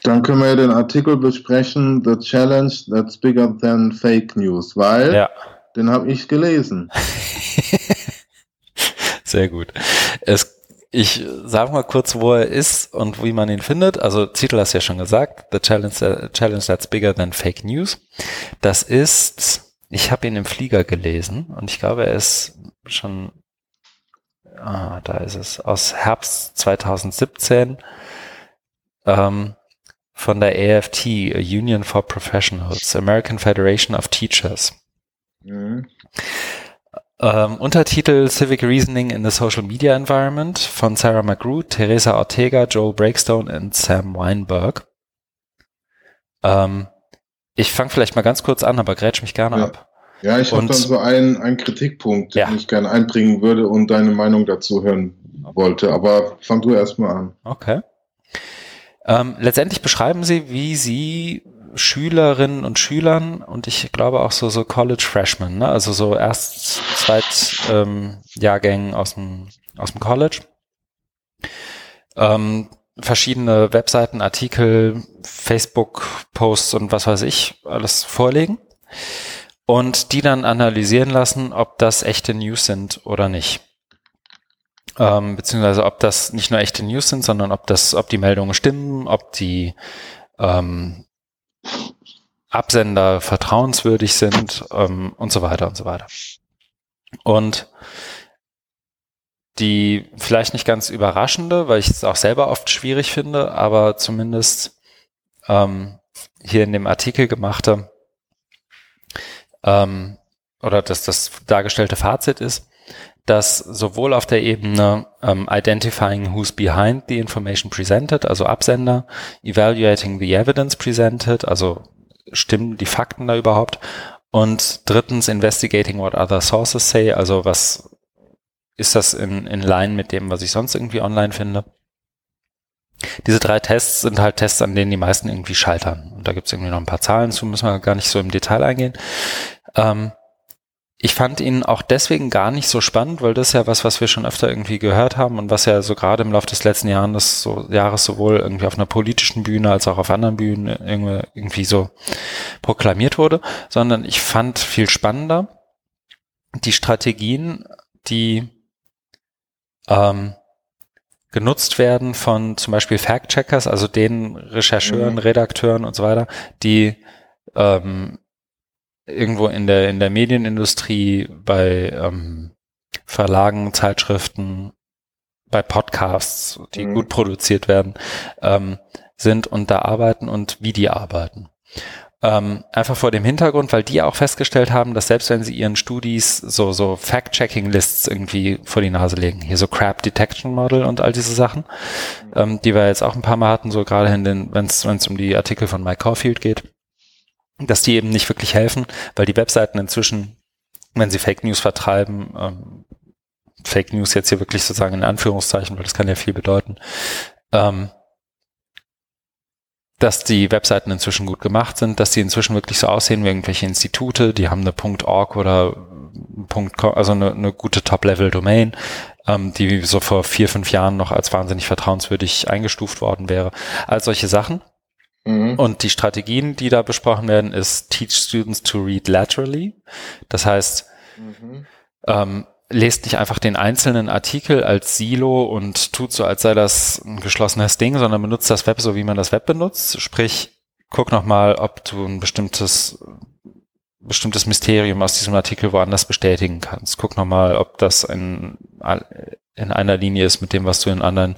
S2: Dann können wir ja den Artikel besprechen, The Challenge That's Bigger Than Fake News, weil ja. den habe ich gelesen. <laughs>
S1: Sehr gut. Es, ich sage mal kurz, wo er ist und wie man ihn findet. Also Titel hast du ja schon gesagt, The Challenge, uh, Challenge That's Bigger Than Fake News. Das ist, ich habe ihn im Flieger gelesen und ich glaube, er ist schon, ah, da ist es, aus Herbst 2017. Ähm, von der AFT, Union for Professionals, American Federation of Teachers. Mhm. Ähm, Untertitel Civic Reasoning in the Social Media Environment von Sarah McGrew, Teresa Ortega, Joel Breakstone und Sam Weinberg. Ähm, ich fange vielleicht mal ganz kurz an, aber grätsch mich gerne
S2: ja.
S1: ab.
S2: Ja, ich habe dann so einen, einen Kritikpunkt, ja. den ich gerne einbringen würde und deine Meinung dazu hören wollte. Aber fang du erstmal an.
S1: Okay. Ähm, letztendlich beschreiben sie, wie sie Schülerinnen und Schülern und ich glaube auch so, so College Freshmen, ne? also so erst zweit ähm, Jahrgängen aus dem, aus dem College, ähm, verschiedene Webseiten, Artikel, Facebook-Posts und was weiß ich alles vorlegen und die dann analysieren lassen, ob das echte News sind oder nicht ähm, beziehungsweise ob das nicht nur echte News sind, sondern ob das, ob die Meldungen stimmen, ob die ähm, Absender vertrauenswürdig sind ähm, und so weiter und so weiter. Und die vielleicht nicht ganz überraschende, weil ich es auch selber oft schwierig finde, aber zumindest ähm, hier in dem Artikel gemachte ähm, oder dass das dargestellte Fazit ist, dass sowohl auf der Ebene ähm, Identifying who's behind the information presented, also Absender, Evaluating the evidence presented, also stimmen die Fakten da überhaupt, und drittens Investigating what other sources say, also was ist das in, in line mit dem, was ich sonst irgendwie online finde. Diese drei Tests sind halt Tests, an denen die meisten irgendwie scheitern. Und da gibt es irgendwie noch ein paar Zahlen zu, müssen wir gar nicht so im Detail eingehen. Ähm, ich fand ihn auch deswegen gar nicht so spannend, weil das ist ja was, was wir schon öfter irgendwie gehört haben und was ja so gerade im Laufe des letzten Jahres, so, Jahres sowohl irgendwie auf einer politischen Bühne als auch auf anderen Bühnen irgendwie, so proklamiert wurde, sondern ich fand viel spannender die Strategien, die ähm, genutzt werden von zum Beispiel Fact-Checkers, also den Rechercheuren, mhm. Redakteuren und so weiter, die ähm, irgendwo in der, in der Medienindustrie, bei ähm, Verlagen, Zeitschriften, bei Podcasts, die mhm. gut produziert werden, ähm, sind und da arbeiten und wie die arbeiten. Ähm, einfach vor dem Hintergrund, weil die auch festgestellt haben, dass selbst wenn sie ihren Studis so, so Fact-Checking-Lists irgendwie vor die Nase legen, hier so Crap Detection Model und all diese Sachen, mhm. ähm, die wir jetzt auch ein paar Mal hatten, so gerade in den, wenn es um die Artikel von Mike Caulfield geht, dass die eben nicht wirklich helfen, weil die Webseiten inzwischen, wenn sie Fake News vertreiben, ähm, Fake News jetzt hier wirklich sozusagen in Anführungszeichen, weil das kann ja viel bedeuten, ähm, dass die Webseiten inzwischen gut gemacht sind, dass die inzwischen wirklich so aussehen wie irgendwelche Institute, die haben eine .org oder .com, also eine, eine gute Top-Level-Domain, ähm, die so vor vier, fünf Jahren noch als wahnsinnig vertrauenswürdig eingestuft worden wäre. All solche Sachen. Mhm. Und die Strategien, die da besprochen werden, ist Teach Students to Read Laterally. Das heißt, mhm. ähm, lest nicht einfach den einzelnen Artikel als Silo und tut so, als sei das ein geschlossenes Ding, sondern benutzt das Web so, wie man das Web benutzt. Sprich, guck nochmal, ob du ein bestimmtes bestimmtes Mysterium aus diesem Artikel woanders bestätigen kannst. Guck nochmal, ob das in, in einer Linie ist mit dem, was du in anderen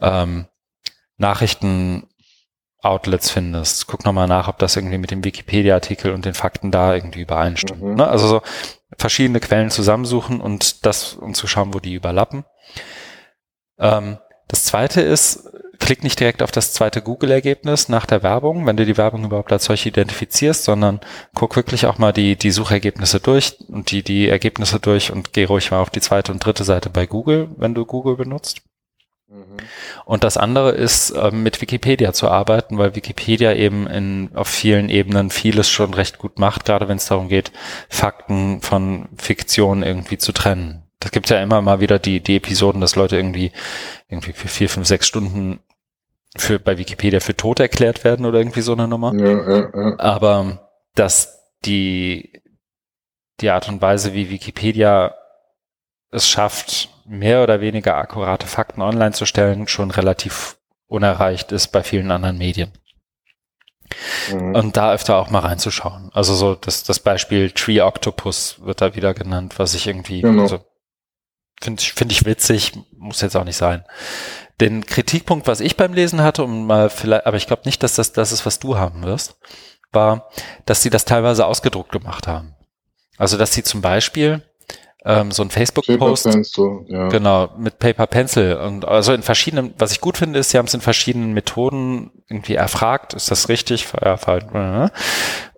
S1: ähm, Nachrichten Outlets findest. Guck nochmal nach, ob das irgendwie mit dem Wikipedia-Artikel und den Fakten da irgendwie übereinstimmt. Mhm. Ne? Also so verschiedene Quellen zusammensuchen und das, um zu schauen, wo die überlappen. Ähm, das zweite ist, klick nicht direkt auf das zweite Google-Ergebnis nach der Werbung, wenn du die Werbung überhaupt als solche identifizierst, sondern guck wirklich auch mal die, die Suchergebnisse durch und die, die Ergebnisse durch und geh ruhig mal auf die zweite und dritte Seite bei Google, wenn du Google benutzt. Mhm. Und das andere ist, ähm, mit Wikipedia zu arbeiten, weil Wikipedia eben in, auf vielen Ebenen vieles schon recht gut macht, gerade wenn es darum geht, Fakten von Fiktion irgendwie zu trennen. Das gibt ja immer mal wieder die, die Episoden, dass Leute irgendwie, irgendwie für vier, fünf, sechs Stunden für, bei Wikipedia für tot erklärt werden oder irgendwie so eine Nummer. Ja, ja, ja. Aber dass die, die Art und Weise, wie Wikipedia es schafft, mehr oder weniger akkurate Fakten online zu stellen, schon relativ unerreicht ist bei vielen anderen Medien. Mhm. Und da öfter auch mal reinzuschauen. Also so das, das Beispiel Tree Octopus wird da wieder genannt, was ich irgendwie genau. also, finde ich, finde ich witzig, muss jetzt auch nicht sein. Den Kritikpunkt, was ich beim Lesen hatte, um mal vielleicht, aber ich glaube nicht, dass das das ist, was du haben wirst, war, dass sie das teilweise ausgedruckt gemacht haben. Also dass sie zum Beispiel ähm, so ein Facebook-Post. Ja. Genau, mit Paper Pencil. Und also in verschiedenen, was ich gut finde, ist, sie haben es in verschiedenen Methoden irgendwie erfragt, ist das richtig?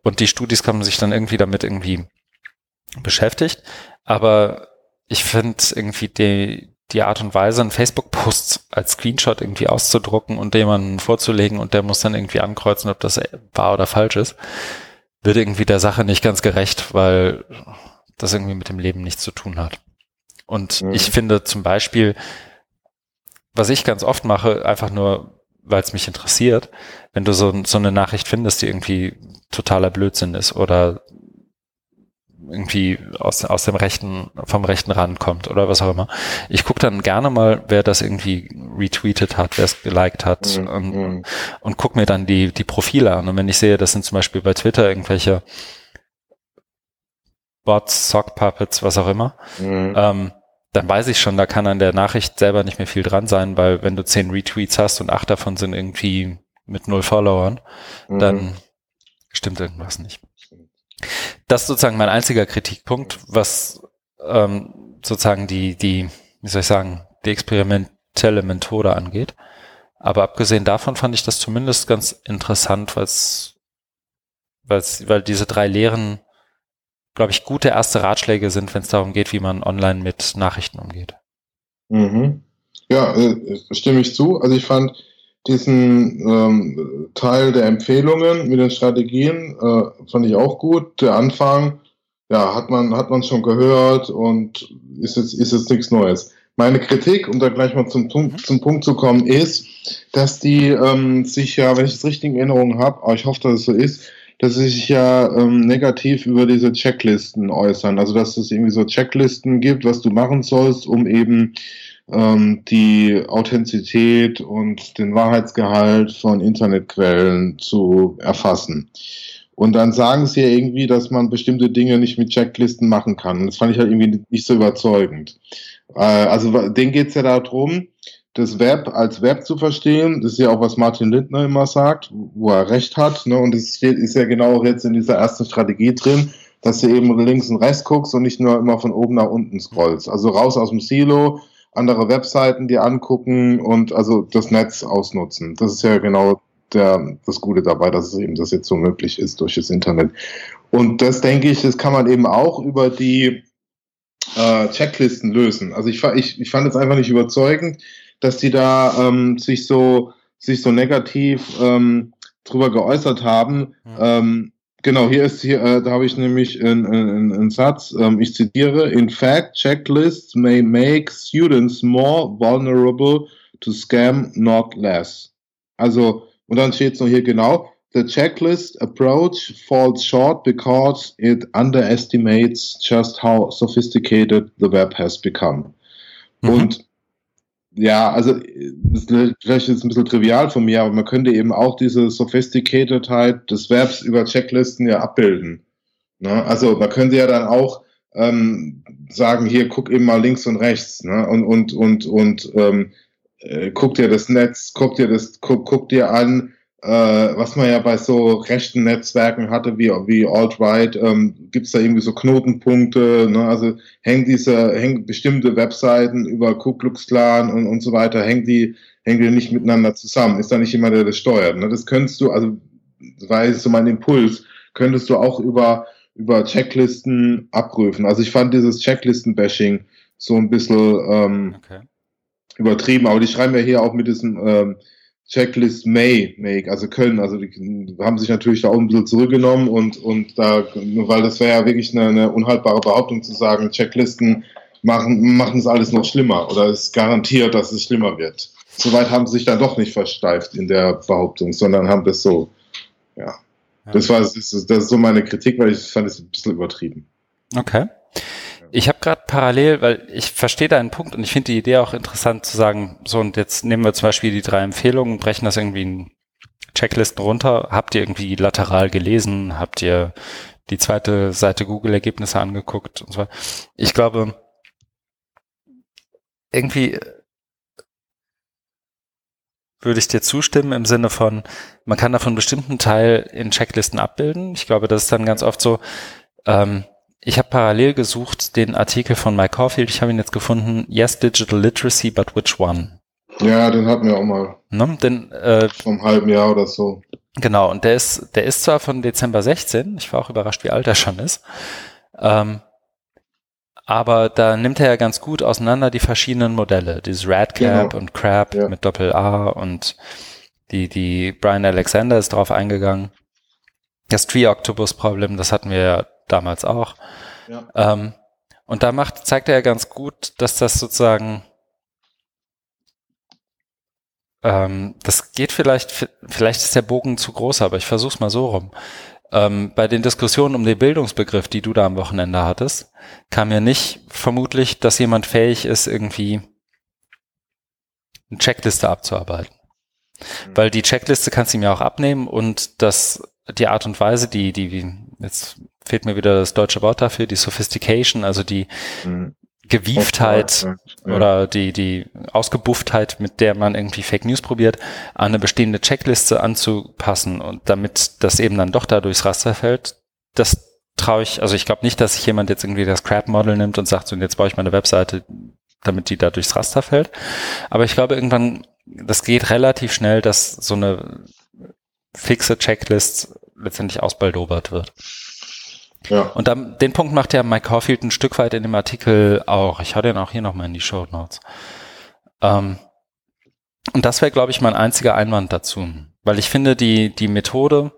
S1: Und die Studis haben sich dann irgendwie damit irgendwie beschäftigt. Aber ich finde irgendwie die, die Art und Weise, einen Facebook-Post als Screenshot irgendwie auszudrucken und jemanden vorzulegen und der muss dann irgendwie ankreuzen, ob das wahr oder falsch ist, wird irgendwie der Sache nicht ganz gerecht, weil das irgendwie mit dem Leben nichts zu tun hat. Und mhm. ich finde zum Beispiel, was ich ganz oft mache, einfach nur, weil es mich interessiert, wenn du so, so eine Nachricht findest, die irgendwie totaler Blödsinn ist oder irgendwie aus, aus dem rechten, vom rechten Rand kommt oder was auch immer. Ich gucke dann gerne mal, wer das irgendwie retweetet hat, wer es geliked hat mhm. und, mhm. und guck mir dann die, die Profile an. Und wenn ich sehe, das sind zum Beispiel bei Twitter irgendwelche Bots, Sock Puppets, was auch immer, mhm. ähm, dann weiß ich schon, da kann an der Nachricht selber nicht mehr viel dran sein, weil wenn du zehn Retweets hast und acht davon sind irgendwie mit null Followern, mhm. dann stimmt irgendwas nicht. Das ist sozusagen mein einziger Kritikpunkt, was ähm, sozusagen die, die, wie soll ich sagen, die experimentelle Methode angeht. Aber abgesehen davon fand ich das zumindest ganz interessant, weil's, weil diese drei Lehren glaube ich, gute erste Ratschläge sind, wenn es darum geht, wie man online mit Nachrichten umgeht.
S2: Mhm. Ja, äh, stimme ich zu. Also ich fand diesen ähm, Teil der Empfehlungen mit den Strategien äh, fand ich auch gut. Der Anfang, ja, hat man hat man schon gehört und ist jetzt ist jetzt nichts Neues. Meine Kritik, um da gleich mal zum Punkt, mhm. zum Punkt zu kommen, ist, dass die ähm, sich ja, wenn ich es richtig in Erinnerung habe, aber ich hoffe, dass es so ist, dass sie sich ja ähm, negativ über diese Checklisten äußern. Also dass es irgendwie so Checklisten gibt, was du machen sollst, um eben ähm, die Authentizität und den Wahrheitsgehalt von Internetquellen zu erfassen. Und dann sagen sie ja irgendwie, dass man bestimmte Dinge nicht mit Checklisten machen kann. Das fand ich halt irgendwie nicht so überzeugend. Äh, also denen geht es ja darum, das Web als Web zu verstehen. Das ist ja auch, was Martin Lindner immer sagt, wo er recht hat. Ne? Und es ist ja genau jetzt in dieser ersten Strategie drin, dass du eben links und rechts guckst und nicht nur immer von oben nach unten scrollst. Also raus aus dem Silo, andere Webseiten dir angucken und also das Netz ausnutzen. Das ist ja genau der, das Gute dabei, dass es eben das jetzt so möglich ist durch das Internet. Und das denke ich, das kann man eben auch über die äh, Checklisten lösen. Also ich, ich, ich fand es einfach nicht überzeugend, dass die da ähm, sich so sich so negativ ähm, drüber geäußert haben. Ja. Ähm, genau, hier ist hier, äh, da habe ich nämlich einen, einen, einen Satz. Ähm, ich zitiere: In fact, checklists may make students more vulnerable to scam, not less. Also und dann steht es noch hier genau. The checklist approach falls short because it underestimates just how sophisticated the web has become. Mhm. Und ja, also ist vielleicht jetzt ein bisschen trivial von mir, aber man könnte eben auch diese Sophisticatedheit des Verbs über Checklisten ja abbilden. Ne? Also man könnte ja dann auch ähm, sagen, hier guck eben mal links und rechts ne? und und und und ähm, äh, guck dir das Netz, guck dir das, guck, guck dir an, äh, was man ja bei so rechten Netzwerken hatte, wie, wie Alt-Right, ähm, gibt es da irgendwie so Knotenpunkte, ne? also hängen diese, hängen bestimmte Webseiten über Ku Klux Klan und, und so weiter, hängen die, hängen die nicht miteinander zusammen? Ist da nicht jemand, der das steuert? Ne? Das könntest du, also, das war jetzt so mein Impuls, könntest du auch über, über Checklisten abprüfen. Also ich fand dieses Checklisten-Bashing so ein bisschen ähm, okay. übertrieben, aber die schreiben ja hier auch mit diesem ähm, Checklist May Make, also Köln, also die haben sich natürlich da auch ein bisschen zurückgenommen und, und da, weil das wäre ja wirklich eine, eine unhaltbare Behauptung zu sagen, Checklisten machen, machen es alles noch schlimmer oder es garantiert, dass es schlimmer wird. Soweit haben sie sich dann doch nicht versteift in der Behauptung, sondern haben das so, ja. ja. Das war, das ist, das ist so meine Kritik, weil ich fand es ein bisschen übertrieben.
S1: Okay. Ich habe gerade parallel, weil ich verstehe deinen Punkt und ich finde die Idee auch interessant zu sagen, so und jetzt nehmen wir zum Beispiel die drei Empfehlungen, brechen das irgendwie in Checklisten runter. Habt ihr irgendwie lateral gelesen? Habt ihr die zweite Seite Google-Ergebnisse angeguckt und so? Ich glaube, irgendwie würde ich dir zustimmen im Sinne von, man kann davon einen bestimmten Teil in Checklisten abbilden. Ich glaube, das ist dann ganz oft so, ähm, ich habe parallel gesucht den Artikel von Mike Caulfield. Ich habe ihn jetzt gefunden. Yes, Digital Literacy, but which one?
S2: Ja, den hatten wir auch mal.
S1: Ne? Den, äh,
S2: Vom halben Jahr oder so.
S1: Genau, und der ist, der ist zwar von Dezember 16, ich war auch überrascht, wie alt er schon ist, ähm, aber da nimmt er ja ganz gut auseinander die verschiedenen Modelle, dieses Radcap genau. und Crab ja. mit Doppel A und die, die Brian Alexander ist drauf eingegangen. Das Tree Octopus Problem, das hatten wir ja damals auch. Ja. Ähm, und da macht, zeigt er ja ganz gut, dass das sozusagen, ähm, das geht vielleicht, vielleicht ist der Bogen zu groß, aber ich versuch's mal so rum. Ähm, bei den Diskussionen um den Bildungsbegriff, die du da am Wochenende hattest, kam ja nicht vermutlich, dass jemand fähig ist, irgendwie eine Checkliste abzuarbeiten. Mhm. Weil die Checkliste kannst du ihm ja auch abnehmen und das, die Art und Weise, die, die, jetzt fehlt mir wieder das deutsche Wort dafür, die Sophistication, also die mhm. Gewieftheit ja. oder die, die Ausgebufftheit, mit der man irgendwie Fake News probiert, an eine bestehende Checkliste anzupassen und damit das eben dann doch da durchs Raster fällt, das traue ich, also ich glaube nicht, dass sich jemand jetzt irgendwie das Crap-Model nimmt und sagt, so, jetzt baue ich meine Webseite, damit die da durchs Raster fällt. Aber ich glaube irgendwann, das geht relativ schnell, dass so eine fixe Checklist letztendlich ausbaldobert wird. Ja. Und dann, den Punkt macht ja Mike Caulfield ein Stück weit in dem Artikel auch. Ich hatte ihn auch hier nochmal in die Show Notes. Ähm, und das wäre, glaube ich, mein einziger Einwand dazu. Weil ich finde, die, die Methode,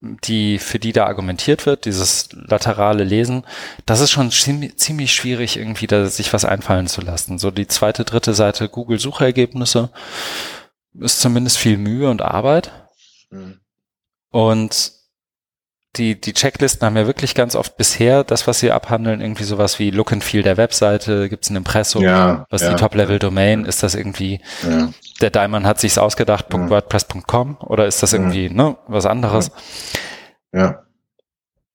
S1: die, für die da argumentiert wird, dieses laterale Lesen, das ist schon ziemlich, ziemlich schwierig, irgendwie da sich was einfallen zu lassen. So die zweite, dritte Seite Google Suchergebnisse ist zumindest viel Mühe und Arbeit. Mhm. Und die, die Checklisten haben ja wirklich ganz oft bisher das, was sie abhandeln, irgendwie sowas wie Look and Feel der Webseite, gibt es ein Impressum, ja, was ja, die Top-Level-Domain, ist das irgendwie, ja. der Diamond hat sich's ausgedacht, ja. .wordpress.com oder ist das irgendwie, ne, was anderes?
S2: Ja.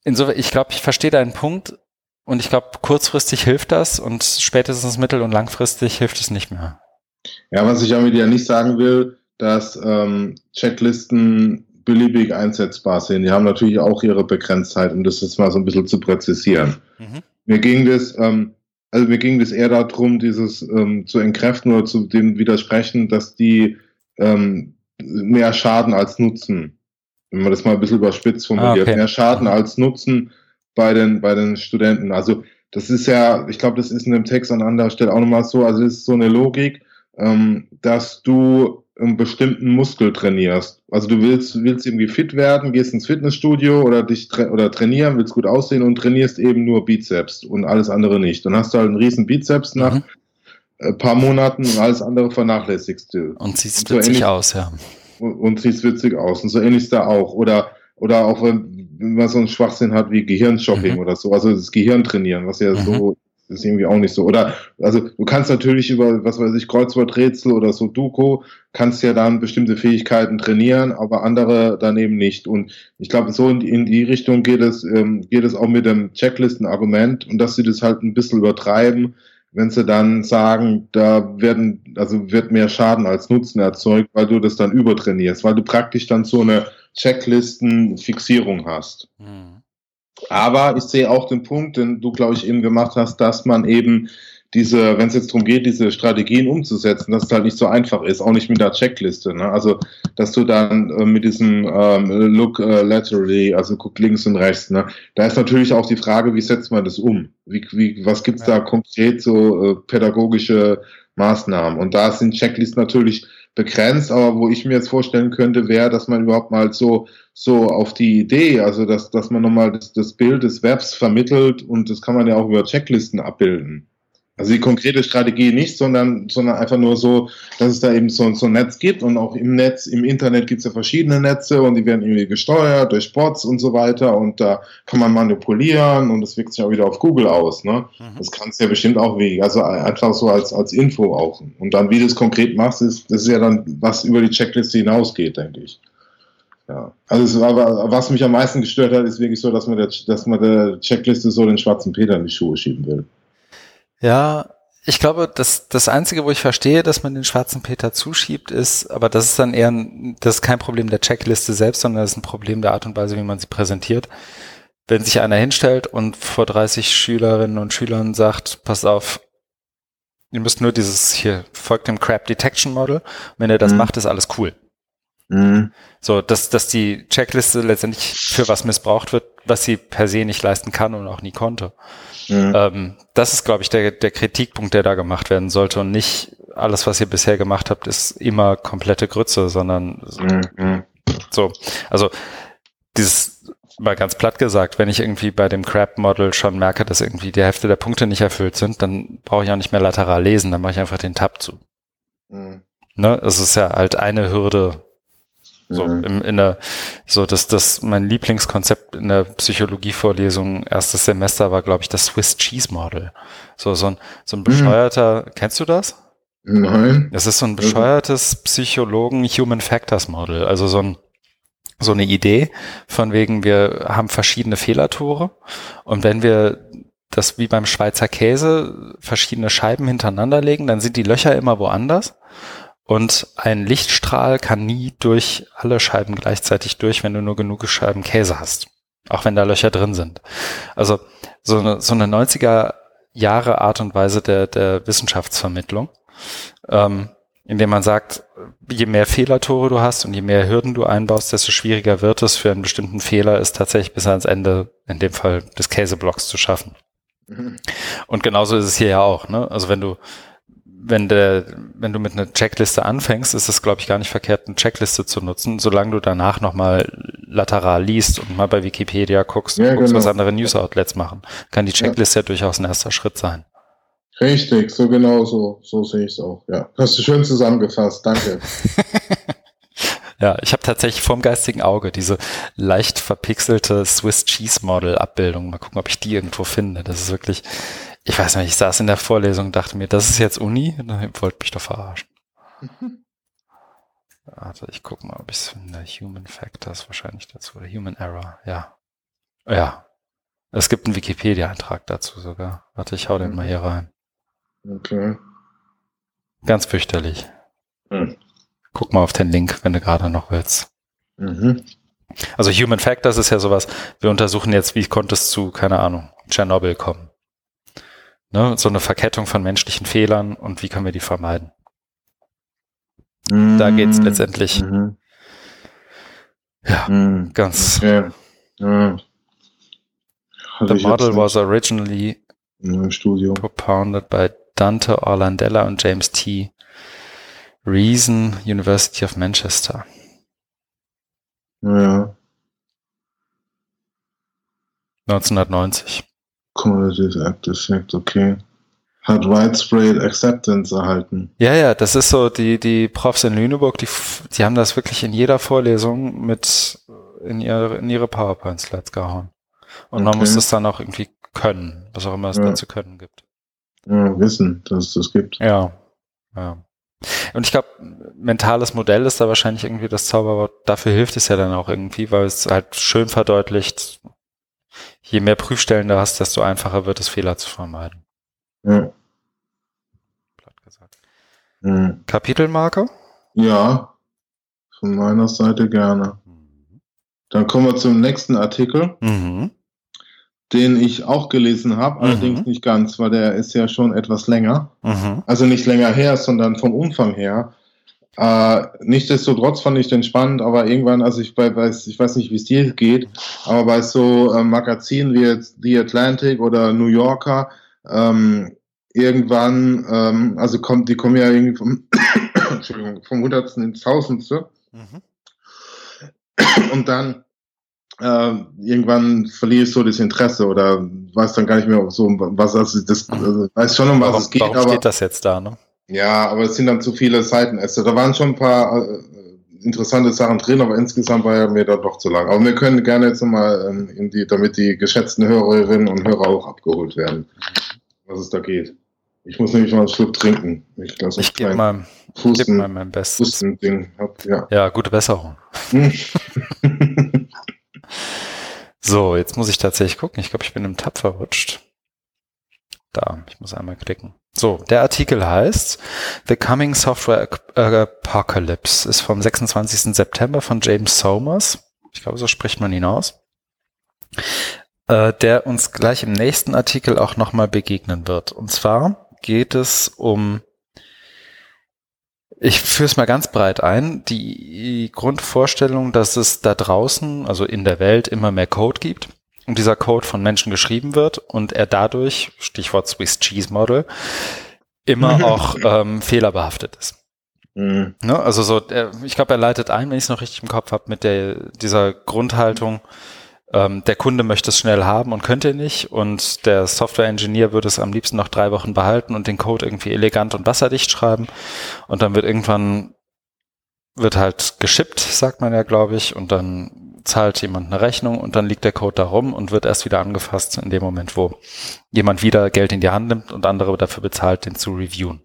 S1: Insofern, ich glaube, ich verstehe deinen Punkt und ich glaube, kurzfristig hilft das und spätestens mittel- und langfristig hilft es nicht mehr.
S2: Ja, was ich damit ja nicht sagen will, dass ähm, Checklisten beliebig einsetzbar sind. Die haben natürlich auch ihre Begrenztheit, um das jetzt mal so ein bisschen zu präzisieren. Mhm. Mir ging das, ähm, also mir ging das eher darum, dieses ähm, zu entkräften oder zu dem widersprechen, dass die ähm, mehr Schaden als Nutzen, wenn man das mal ein bisschen überspitzt formuliert, ah, okay. mehr Schaden als Nutzen bei den, bei den Studenten. Also das ist ja, ich glaube, das ist in dem Text an anderer Stelle auch nochmal so, also es ist so eine Logik, ähm, dass du einen bestimmten Muskel trainierst. Also du willst, willst irgendwie fit werden, gehst ins Fitnessstudio oder dich tra oder trainieren, willst gut aussehen und trainierst eben nur Bizeps und alles andere nicht. Dann hast du halt einen riesen Bizeps nach mhm. ein paar Monaten und alles andere vernachlässigst du.
S1: Und siehst so witzig ähnlich, aus, ja.
S2: Und, und siehst witzig aus. Und so ähnlich ist da auch. Oder, oder auch wenn, wenn man so einen Schwachsinn hat wie Gehirnshopping mhm. oder so, also das Gehirn trainieren, was ja mhm. so ist irgendwie auch nicht so. Oder, also du kannst natürlich über, was weiß ich, Kreuzworträtsel oder so Duko, kannst ja dann bestimmte Fähigkeiten trainieren, aber andere daneben nicht. Und ich glaube, so in die, in die Richtung geht es, ähm, geht es auch mit dem Checklisten-Argument und dass sie das halt ein bisschen übertreiben, wenn sie dann sagen, da werden, also wird mehr Schaden als Nutzen erzeugt, weil du das dann übertrainierst, weil du praktisch dann so eine Checklistenfixierung hast. Mhm. Aber ich sehe auch den Punkt, den du, glaube ich, eben gemacht hast, dass man eben diese, wenn es jetzt darum geht, diese Strategien umzusetzen, dass es halt nicht so einfach ist, auch nicht mit der Checkliste. Ne? Also, dass du dann äh, mit diesem ähm, Look äh, laterally, also guck links und rechts, ne? da ist natürlich auch die Frage, wie setzt man das um? Wie, wie, was gibt's ja. da konkret so äh, pädagogische Maßnahmen? Und da sind Checklists natürlich begrenzt, aber wo ich mir jetzt vorstellen könnte, wäre, dass man überhaupt mal so, so auf die Idee, also dass, dass man nochmal das, das Bild des Webs vermittelt und das kann man ja auch über Checklisten abbilden. Also die konkrete Strategie nicht, sondern, sondern einfach nur so, dass es da eben so, so ein Netz gibt und auch im Netz, im Internet gibt es ja verschiedene Netze und die werden irgendwie gesteuert durch Bots und so weiter und da kann man manipulieren und das wirkt sich auch wieder auf Google aus. Ne? Mhm. Das kannst du ja bestimmt auch wie, also einfach so als, als Info auch. Und dann, wie du es konkret machst, ist, das ist ja dann, was über die Checkliste hinausgeht, denke ich. Ja. Also war, was mich am meisten gestört hat, ist wirklich so, dass man der, dass man der Checkliste so den schwarzen Peter in die Schuhe schieben will.
S1: Ja, ich glaube, das, das Einzige, wo ich verstehe, dass man den schwarzen Peter zuschiebt, ist, aber das ist dann eher, ein, das ist kein Problem der Checkliste selbst, sondern das ist ein Problem der Art und Weise, wie man sie präsentiert. Wenn sich einer hinstellt und vor 30 Schülerinnen und Schülern sagt, pass auf, ihr müsst nur dieses hier, folgt dem Crap Detection Model. Wenn ihr das mhm. macht, ist alles cool. Mhm. So, dass, dass die Checkliste letztendlich für was missbraucht wird, was sie per se nicht leisten kann und auch nie konnte. Mhm. Ähm, das ist, glaube ich, der, der Kritikpunkt, der da gemacht werden sollte und nicht alles, was ihr bisher gemacht habt, ist immer komplette Grütze, sondern mhm. so. Also dieses mal ganz platt gesagt, wenn ich irgendwie bei dem Crab-Model schon merke, dass irgendwie die Hälfte der Punkte nicht erfüllt sind, dann brauche ich auch nicht mehr lateral lesen, dann mache ich einfach den Tab zu. Mhm. Ne? Es ist ja halt eine Hürde so, mhm. im, in der, so, dass das mein Lieblingskonzept in der Psychologievorlesung erstes Semester war, glaube ich, das Swiss Cheese Model. So, so ein, so ein mhm. bescheuerter, mhm. kennst du das?
S2: Nein.
S1: Es ist so ein bescheuertes Psychologen Human Factors Model. Also so ein, so eine Idee von wegen, wir haben verschiedene Fehlertore und wenn wir das wie beim Schweizer Käse verschiedene Scheiben hintereinander legen, dann sind die Löcher immer woanders und ein Lichtstrahl kann nie durch alle Scheiben gleichzeitig durch, wenn du nur genug Scheiben Käse hast. Auch wenn da Löcher drin sind. Also so eine, so eine 90er Jahre Art und Weise der, der Wissenschaftsvermittlung, ähm, indem man sagt, je mehr Fehlertore du hast und je mehr Hürden du einbaust, desto schwieriger wird es für einen bestimmten Fehler, ist tatsächlich bis ans Ende, in dem Fall des Käseblocks zu schaffen. Mhm. Und genauso ist es hier ja auch. Ne? Also wenn du wenn der, wenn du mit einer Checkliste anfängst, ist es, glaube ich, gar nicht verkehrt, eine Checkliste zu nutzen, solange du danach nochmal lateral liest und mal bei Wikipedia guckst ja, und guckst, genau. was andere News-Outlets machen. Kann die Checkliste ja. ja durchaus ein erster Schritt sein.
S2: Richtig, so genau so, so sehe ich es auch. Ja, hast du schön zusammengefasst, danke. <laughs>
S1: ja, ich habe tatsächlich vorm geistigen Auge diese leicht verpixelte Swiss Cheese Model Abbildung. Mal gucken, ob ich die irgendwo finde. Das ist wirklich, ich weiß nicht, ich saß in der Vorlesung und dachte mir, das ist jetzt Uni? Dann wollte mich doch verarschen. <laughs> Warte, ich gucke mal, ob ich es finde. Human Factors wahrscheinlich dazu. Oder Human Error, ja. Ja. Es gibt einen Wikipedia-Eintrag dazu sogar. Warte, ich hau den mal hier rein.
S2: Okay.
S1: Ganz fürchterlich. Hm. Guck mal auf den Link, wenn du gerade noch willst. Mhm. Also Human Factors ist ja sowas, wir untersuchen jetzt, wie konnte es zu, keine Ahnung, Tschernobyl kommen. Ne? So eine Verkettung von menschlichen Fehlern und wie können wir die vermeiden. Mm, da geht es letztendlich. Mm, ja, mm, ganz. Okay. Ja. The model was originally propounded by Dante Orlandella und James T. Reason, University of Manchester.
S2: Ja.
S1: 1990.
S2: Cumulative Act Effect, okay. Hat widespread Acceptance erhalten.
S1: Ja, ja, das ist so, die, die Profs in Lüneburg, die, die haben das wirklich in jeder Vorlesung mit in ihre, in ihre PowerPoint-Slides gehauen. Und okay. man muss das dann auch irgendwie können, was auch immer es ja. da zu können gibt.
S2: Ja, wissen, dass es das gibt.
S1: Ja, ja. Und ich glaube, mentales Modell ist da wahrscheinlich irgendwie das Zauberwort. Dafür hilft es ja dann auch irgendwie, weil es halt schön verdeutlicht, je mehr Prüfstellen du hast, desto einfacher wird es, Fehler zu vermeiden.
S2: Ja.
S1: Mhm. Kapitelmarke?
S2: Ja, von meiner Seite gerne. Dann kommen wir zum nächsten Artikel, mhm. den ich auch gelesen habe, mhm. allerdings nicht ganz, weil der ist ja schon etwas länger. Mhm. Also nicht länger her, sondern vom Umfang her. Äh, nichtsdestotrotz fand ich den spannend, aber irgendwann, also ich weiß, ich weiß nicht, wie es dir geht, aber bei so äh, Magazinen wie jetzt The Atlantic oder New Yorker, ähm, irgendwann, ähm, also kommt, die kommen ja irgendwie vom, <coughs> Entschuldigung, vom Hundertsten ins Tausendste. Mhm. Und dann äh, irgendwann verliere ich so das Interesse oder weiß dann gar nicht mehr so, was also das mhm. also, weiß schon, um was warum, es geht.
S1: Warum aber, steht das jetzt da, ne?
S2: Ja, aber es sind dann zu viele Seitenäste. Da waren schon ein paar äh, interessante Sachen drin, aber insgesamt war er mir da doch zu lang. Aber wir können gerne jetzt nochmal ähm, in die, damit die geschätzten Hörerinnen und Hörer auch abgeholt werden, was es da geht. Ich muss nämlich mal einen Schluck trinken.
S1: Ich, ich gebe mal, geb mal mein Bestes.
S2: Hab, ja.
S1: ja, gute Besserung. <laughs> so, jetzt muss ich tatsächlich gucken. Ich glaube, ich bin im Tab verrutscht. Da, ich muss einmal klicken. So, der Artikel heißt The Coming Software Apocalypse, ist vom 26. September von James Somers. Ich glaube, so spricht man ihn aus. Äh, der uns gleich im nächsten Artikel auch nochmal begegnen wird. Und zwar geht es um, ich führe es mal ganz breit ein, die Grundvorstellung, dass es da draußen, also in der Welt, immer mehr Code gibt und dieser Code von Menschen geschrieben wird und er dadurch, Stichwort Swiss Cheese Model, immer <laughs> auch ähm, fehlerbehaftet ist. Mhm. Ne? Also so, er, ich glaube, er leitet ein, wenn ich es noch richtig im Kopf habe, mit der dieser Grundhaltung, ähm, der Kunde möchte es schnell haben und könnte nicht und der Software-Engineer würde es am liebsten noch drei Wochen behalten und den Code irgendwie elegant und wasserdicht schreiben und dann wird irgendwann wird halt geschippt, sagt man ja, glaube ich, und dann zahlt jemand eine Rechnung und dann liegt der Code da rum und wird erst wieder angefasst in dem Moment, wo jemand wieder Geld in die Hand nimmt und andere dafür bezahlt, den zu reviewen.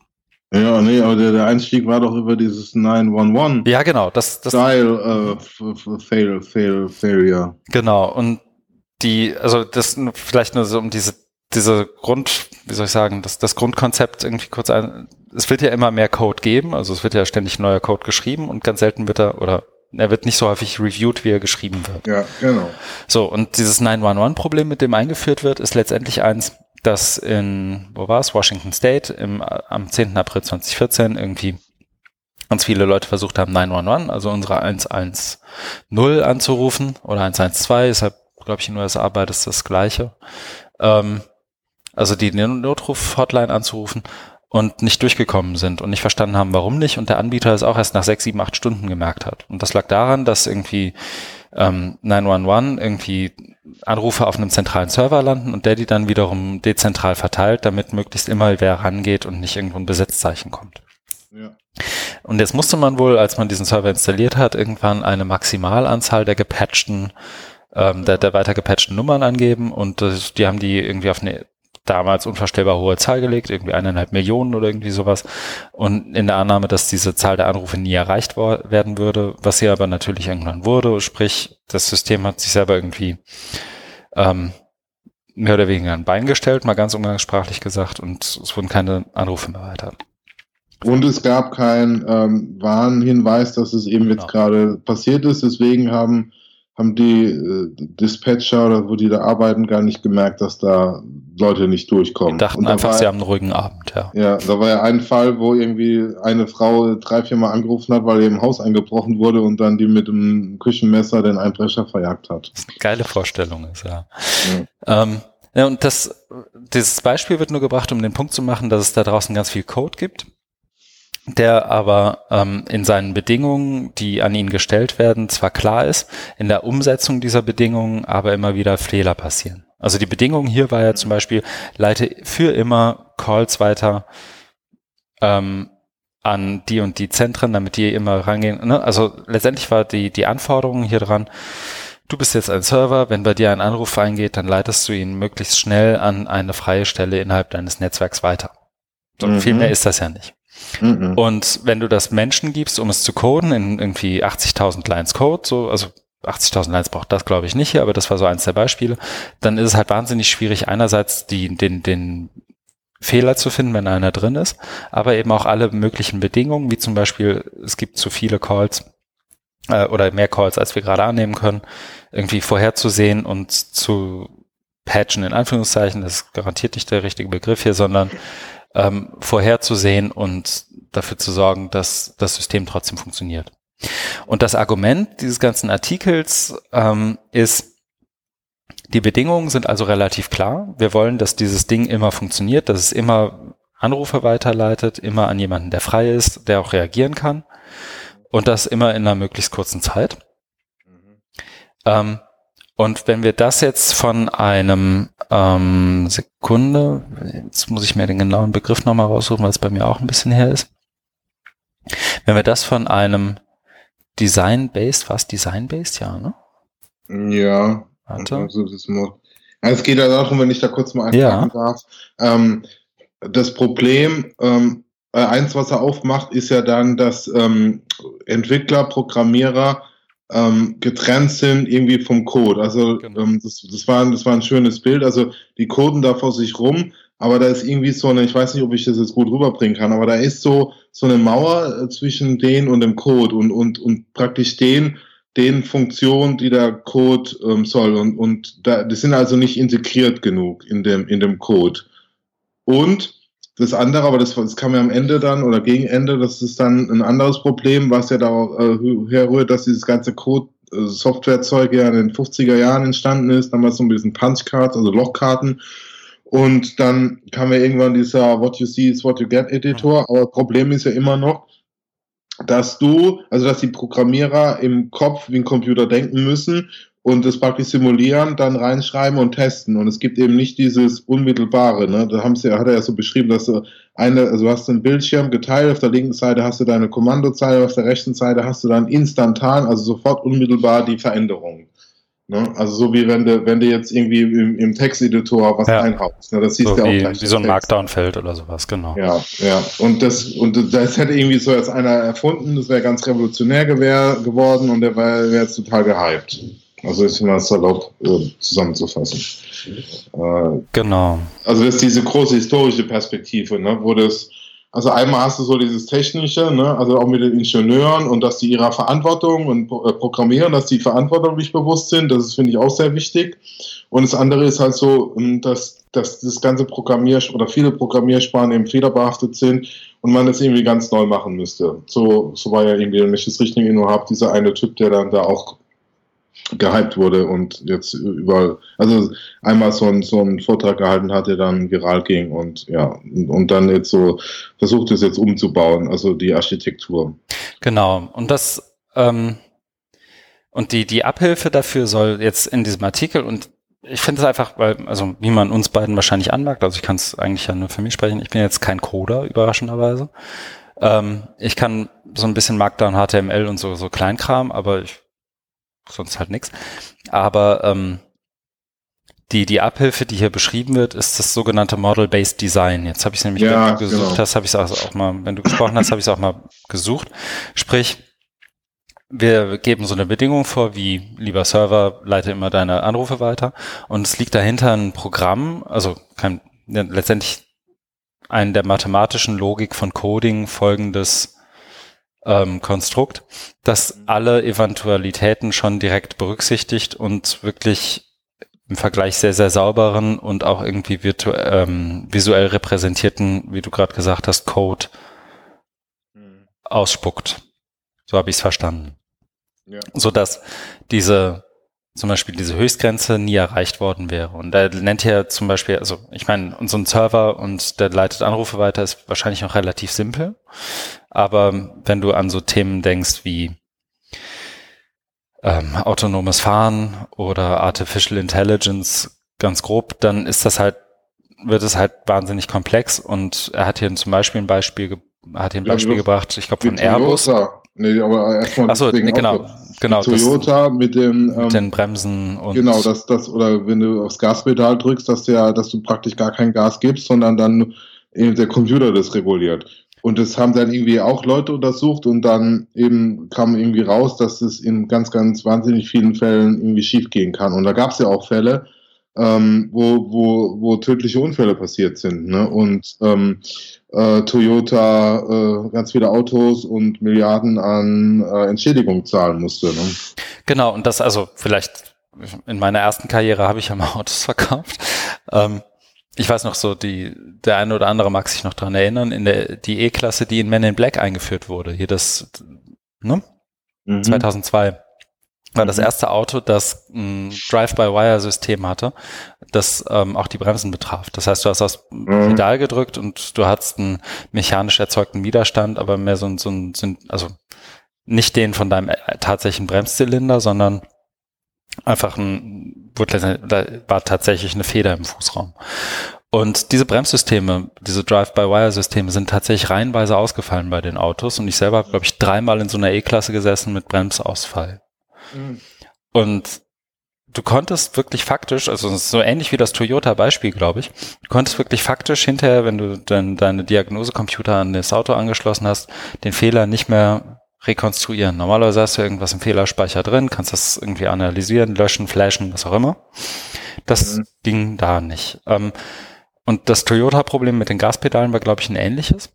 S2: Ja, nee, aber der, der Einstieg war doch über dieses 911.
S1: Ja, genau. Das, das
S2: Style äh, fail, fail, failure.
S1: Genau. Und die, also das vielleicht nur so um diese, diese Grund, wie soll ich sagen, das, das Grundkonzept irgendwie kurz ein. Es wird ja immer mehr Code geben, also es wird ja ständig neuer Code geschrieben und ganz selten wird er, oder er wird nicht so häufig reviewed, wie er geschrieben wird.
S2: Ja, genau.
S1: So, und dieses 911-Problem, mit dem eingeführt wird, ist letztendlich eins, dass in, wo war es, Washington State im, am 10. April 2014 irgendwie ganz viele Leute versucht haben, 911, also unsere 110 anzurufen oder 112, deshalb glaube ich in den USA beides das gleiche. Ähm, also die Notruf-Hotline anzurufen und nicht durchgekommen sind und nicht verstanden haben, warum nicht und der Anbieter es auch erst nach sechs, sieben, acht Stunden gemerkt hat. Und das lag daran, dass irgendwie ähm, 911 irgendwie Anrufe auf einem zentralen Server landen und der die dann wiederum dezentral verteilt, damit möglichst immer wer rangeht und nicht irgendwo ein Besetzzeichen kommt. Ja. Und jetzt musste man wohl, als man diesen Server installiert hat, irgendwann eine Maximalanzahl der gepatchten, ähm, der, der weiter gepatchten Nummern angeben und äh, die haben die irgendwie auf eine damals unvorstellbar hohe Zahl gelegt, irgendwie eineinhalb Millionen oder irgendwie sowas. Und in der Annahme, dass diese Zahl der Anrufe nie erreicht werden würde, was sie aber natürlich irgendwann wurde, sprich, das System hat sich selber irgendwie ähm, mehr oder weniger ein Bein gestellt, mal ganz umgangssprachlich gesagt, und es wurden keine Anrufe mehr weiter.
S2: Und es gab keinen ähm, Warnhinweis, dass es eben genau. jetzt gerade passiert ist. Deswegen haben haben die äh, Dispatcher oder wo die da arbeiten gar nicht gemerkt, dass da Leute nicht durchkommen.
S1: Die dachten einfach, war, sie haben einen ruhigen Abend, ja.
S2: Ja, da war ja ein Fall, wo irgendwie eine Frau drei, vier Mal angerufen hat, weil ihr im Haus eingebrochen wurde und dann die mit dem Küchenmesser den Einbrecher verjagt hat.
S1: Geile Vorstellung ist, ja. ja. Ähm, ja, und das, dieses Beispiel wird nur gebracht, um den Punkt zu machen, dass es da draußen ganz viel Code gibt der aber ähm, in seinen Bedingungen, die an ihn gestellt werden, zwar klar ist, in der Umsetzung dieser Bedingungen aber immer wieder Fehler passieren. Also die Bedingung hier war ja zum Beispiel, leite für immer Calls weiter ähm, an die und die Zentren, damit die immer rangehen. Ne? Also letztendlich war die, die Anforderung hier dran, du bist jetzt ein Server, wenn bei dir ein Anruf eingeht, dann leitest du ihn möglichst schnell an eine freie Stelle innerhalb deines Netzwerks weiter. So, mhm. Viel mehr ist das ja nicht. Mhm. Und wenn du das Menschen gibst, um es zu coden in irgendwie 80.000 Lines Code, so, also 80.000 Lines braucht das, glaube ich, nicht hier, aber das war so eins der Beispiele, dann ist es halt wahnsinnig schwierig, einerseits die, den, den Fehler zu finden, wenn einer drin ist, aber eben auch alle möglichen Bedingungen, wie zum Beispiel, es gibt zu viele Calls äh, oder mehr Calls, als wir gerade annehmen können, irgendwie vorherzusehen und zu patchen in Anführungszeichen, das ist garantiert nicht der richtige Begriff hier, sondern ähm, vorherzusehen und dafür zu sorgen, dass das System trotzdem funktioniert. Und das Argument dieses ganzen Artikels ähm, ist, die Bedingungen sind also relativ klar. Wir wollen, dass dieses Ding immer funktioniert, dass es immer Anrufe weiterleitet, immer an jemanden, der frei ist, der auch reagieren kann und das immer in einer möglichst kurzen Zeit. Mhm. Ähm, und wenn wir das jetzt von einem ähm, Sekunde, jetzt muss ich mir den genauen Begriff nochmal raussuchen, weil es bei mir auch ein bisschen her ist. Wenn wir das von einem Design-Based, was Design-Based, ja, ne?
S2: Ja. Warte. Also, es geht ja darum, wenn ich da kurz mal einfangen ja. darf. Ähm, das Problem, ähm, äh, eins, was er aufmacht, ist ja dann, dass ähm, Entwickler, Programmierer ähm, getrennt sind irgendwie vom Code. Also genau. ähm, das, das, war, das war ein schönes Bild. Also die coden da vor sich rum, aber da ist irgendwie so eine, ich weiß nicht, ob ich das jetzt gut rüberbringen kann, aber da ist so, so eine Mauer äh, zwischen denen und dem Code und, und, und praktisch den, den Funktionen, die der Code ähm, soll. Und, und da, die sind also nicht integriert genug in dem, in dem Code. Und das andere, aber das, das kam ja am Ende dann oder gegen Ende, das ist dann ein anderes Problem, was ja da äh, herrührt, dass dieses ganze Code äh, Softwarezeug ja in den 50er Jahren entstanden ist, damals so ein bisschen Punchcards, also Lochkarten. Und dann kam ja irgendwann dieser What you see is what you get Editor. Aber Problem ist ja immer noch, dass du, also dass die Programmierer im Kopf wie ein Computer denken müssen und das praktisch simulieren, dann reinschreiben und testen. Und es gibt eben nicht dieses Unmittelbare. Ne? Da haben sie, hat er ja so beschrieben, dass du eine, also du hast einen Bildschirm geteilt, auf der linken Seite hast du deine Kommandozeile, auf der rechten Seite hast du dann instantan, also sofort unmittelbar die Veränderungen. Ne? Also so wie wenn du, wenn du jetzt irgendwie im, im Texteditor was ja. einhaust. Ne?
S1: Das siehst so du wie, auch gleich. Wie so ein Markdown-Feld oder sowas, genau.
S2: Ja, ja. Und das, und das hätte irgendwie so jetzt einer erfunden, das wäre ganz revolutionär geworden und der wäre jetzt total gehypt. Also ist mal salopp äh, zusammenzufassen.
S1: Äh, genau.
S2: Also das ist diese große historische Perspektive, ne, wo das, also einmal hast du so dieses Technische, ne, also auch mit den Ingenieuren und dass die ihrer Verantwortung und äh, Programmieren, dass die Verantwortung nicht bewusst sind, das ist, finde ich, auch sehr wichtig. Und das andere ist halt so, ähm, dass, dass das ganze Programmier- oder viele Programmiersprachen eben fehlerbehaftet sind und man das irgendwie ganz neu machen müsste. So, so war ja irgendwie, wenn ich das richtig in habe, dieser eine Typ, der dann da auch gehypt wurde und jetzt überall, also einmal so, ein, so einen Vortrag gehalten hat, der dann viral ging und ja, und dann jetzt so versucht es jetzt umzubauen, also die Architektur.
S1: Genau, und das, ähm, und die, die Abhilfe dafür soll jetzt in diesem Artikel und ich finde es einfach, weil, also wie man uns beiden wahrscheinlich anmerkt, also ich kann es eigentlich ja nur für mich sprechen, ich bin jetzt kein Coder, überraschenderweise. Ähm, ich kann so ein bisschen Markdown, HTML und so, so Kleinkram, aber ich sonst halt nichts. Aber ähm, die, die Abhilfe, die hier beschrieben wird, ist das sogenannte Model-Based Design. Jetzt habe ich es nämlich, ja, wenn du gesucht genau. hast, habe ich es also auch mal, wenn du gesprochen hast, habe ich es auch mal gesucht. Sprich, wir geben so eine Bedingung vor, wie lieber Server, leite immer deine Anrufe weiter. Und es liegt dahinter ein Programm, also kein, letztendlich ein der mathematischen Logik von Coding folgendes ähm, Konstrukt, das mhm. alle Eventualitäten schon direkt berücksichtigt und wirklich im Vergleich sehr, sehr sauberen und auch irgendwie ähm, visuell repräsentierten, wie du gerade gesagt hast, Code mhm. ausspuckt. So habe ich es verstanden. Ja. So dass diese zum Beispiel diese Höchstgrenze nie erreicht worden wäre. Und er nennt hier zum Beispiel, also ich meine, ein Server und der leitet Anrufe weiter, ist wahrscheinlich noch relativ simpel. Aber wenn du an so Themen denkst wie ähm, autonomes Fahren oder Artificial Intelligence ganz grob, dann ist das halt, wird es halt wahnsinnig komplex. Und er hat hier zum Beispiel ein Beispiel, hat hier ein Beispiel gebracht, ich glaube von Airbus.
S2: Nee, aber erstmal.
S1: Achso, nee, genau, genau.
S2: Toyota das, mit den,
S1: ähm, mit den Bremsen und.
S2: Genau, dass das, oder wenn du aufs Gaspedal drückst, dass der, dass du praktisch gar kein Gas gibst, sondern dann der Computer das reguliert. Und das haben dann irgendwie auch Leute untersucht und dann eben kam irgendwie raus, dass es in ganz, ganz wahnsinnig vielen Fällen irgendwie schief gehen kann. Und da gab es ja auch Fälle, ähm, wo, wo, wo tödliche Unfälle passiert sind. Ne? Und ähm, äh, Toyota äh, ganz viele Autos und Milliarden an äh, Entschädigung zahlen musste. Ne?
S1: Genau, und das also vielleicht in meiner ersten Karriere habe ich ja mal Autos verkauft. Ähm, ich weiß noch so, die, der eine oder andere mag sich noch dran erinnern, in der, die E-Klasse, die in Men in Black eingeführt wurde. Hier das, ne? Mhm. 2002 war das mhm. erste Auto, das ein Drive-by-Wire-System hatte, das ähm, auch die Bremsen betraf. Das heißt, du hast das mhm. Pedal gedrückt und du hattest einen mechanisch erzeugten Widerstand, aber mehr so ein, so ein, also nicht den von deinem äh, tatsächlichen Bremszylinder, sondern einfach ein, da war tatsächlich eine Feder im Fußraum. Und diese Bremssysteme, diese Drive-by-Wire-Systeme sind tatsächlich reihenweise ausgefallen bei den Autos. Und ich selber habe, glaube ich, dreimal in so einer E-Klasse gesessen mit Bremsausfall. Mhm. Und du konntest wirklich faktisch, also so ähnlich wie das Toyota-Beispiel, glaube ich, du konntest wirklich faktisch hinterher, wenn du dann deine Diagnosecomputer an das Auto angeschlossen hast, den Fehler nicht mehr rekonstruieren. Normalerweise hast du irgendwas im Fehlerspeicher drin, kannst das irgendwie analysieren, löschen, flashen, was auch immer. Das mhm. ging da nicht. Ähm, und das Toyota-Problem mit den Gaspedalen war, glaube ich, ein ähnliches.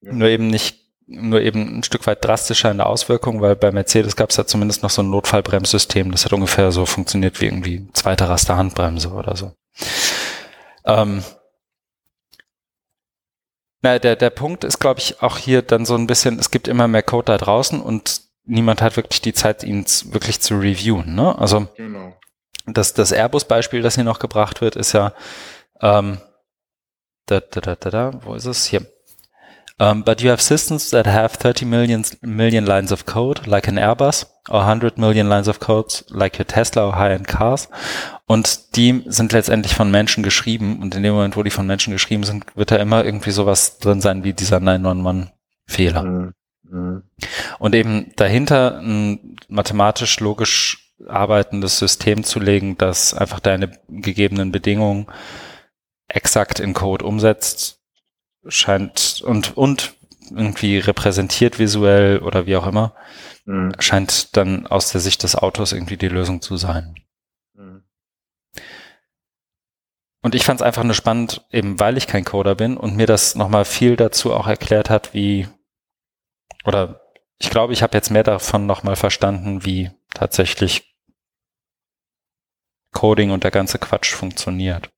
S1: Ja. Nur eben nicht, nur eben ein Stück weit drastischer in der Auswirkung, weil bei Mercedes gab es ja zumindest noch so ein Notfallbremssystem. Das hat ungefähr so funktioniert wie irgendwie zweite Raster Handbremse oder so. Ähm, na, der, der Punkt ist, glaube ich, auch hier dann so ein bisschen, es gibt immer mehr Code da draußen und niemand hat wirklich die Zeit, ihn wirklich zu reviewen. Ne? Also genau. das, das Airbus-Beispiel, das hier noch gebracht wird, ist ja, ähm, da, da, da, da, da, wo ist es? Hier. Um, but you have systems that have 30 million, million lines of code, like an Airbus, or 100 million lines of code, like your Tesla or high-end cars. Und die sind letztendlich von Menschen geschrieben. Und in dem Moment, wo die von Menschen geschrieben sind, wird da immer irgendwie sowas drin sein wie dieser 911-Fehler. Mhm. Mhm. Und eben dahinter ein mathematisch logisch arbeitendes System zu legen, das einfach deine gegebenen Bedingungen exakt in Code umsetzt, scheint und, und irgendwie repräsentiert visuell oder wie auch immer, mhm. scheint dann aus der Sicht des Autors irgendwie die Lösung zu sein. Mhm. Und ich fand es einfach nur spannend, eben weil ich kein Coder bin und mir das nochmal viel dazu auch erklärt hat, wie, oder ich glaube, ich habe jetzt mehr davon nochmal verstanden, wie tatsächlich Coding und der ganze Quatsch funktioniert.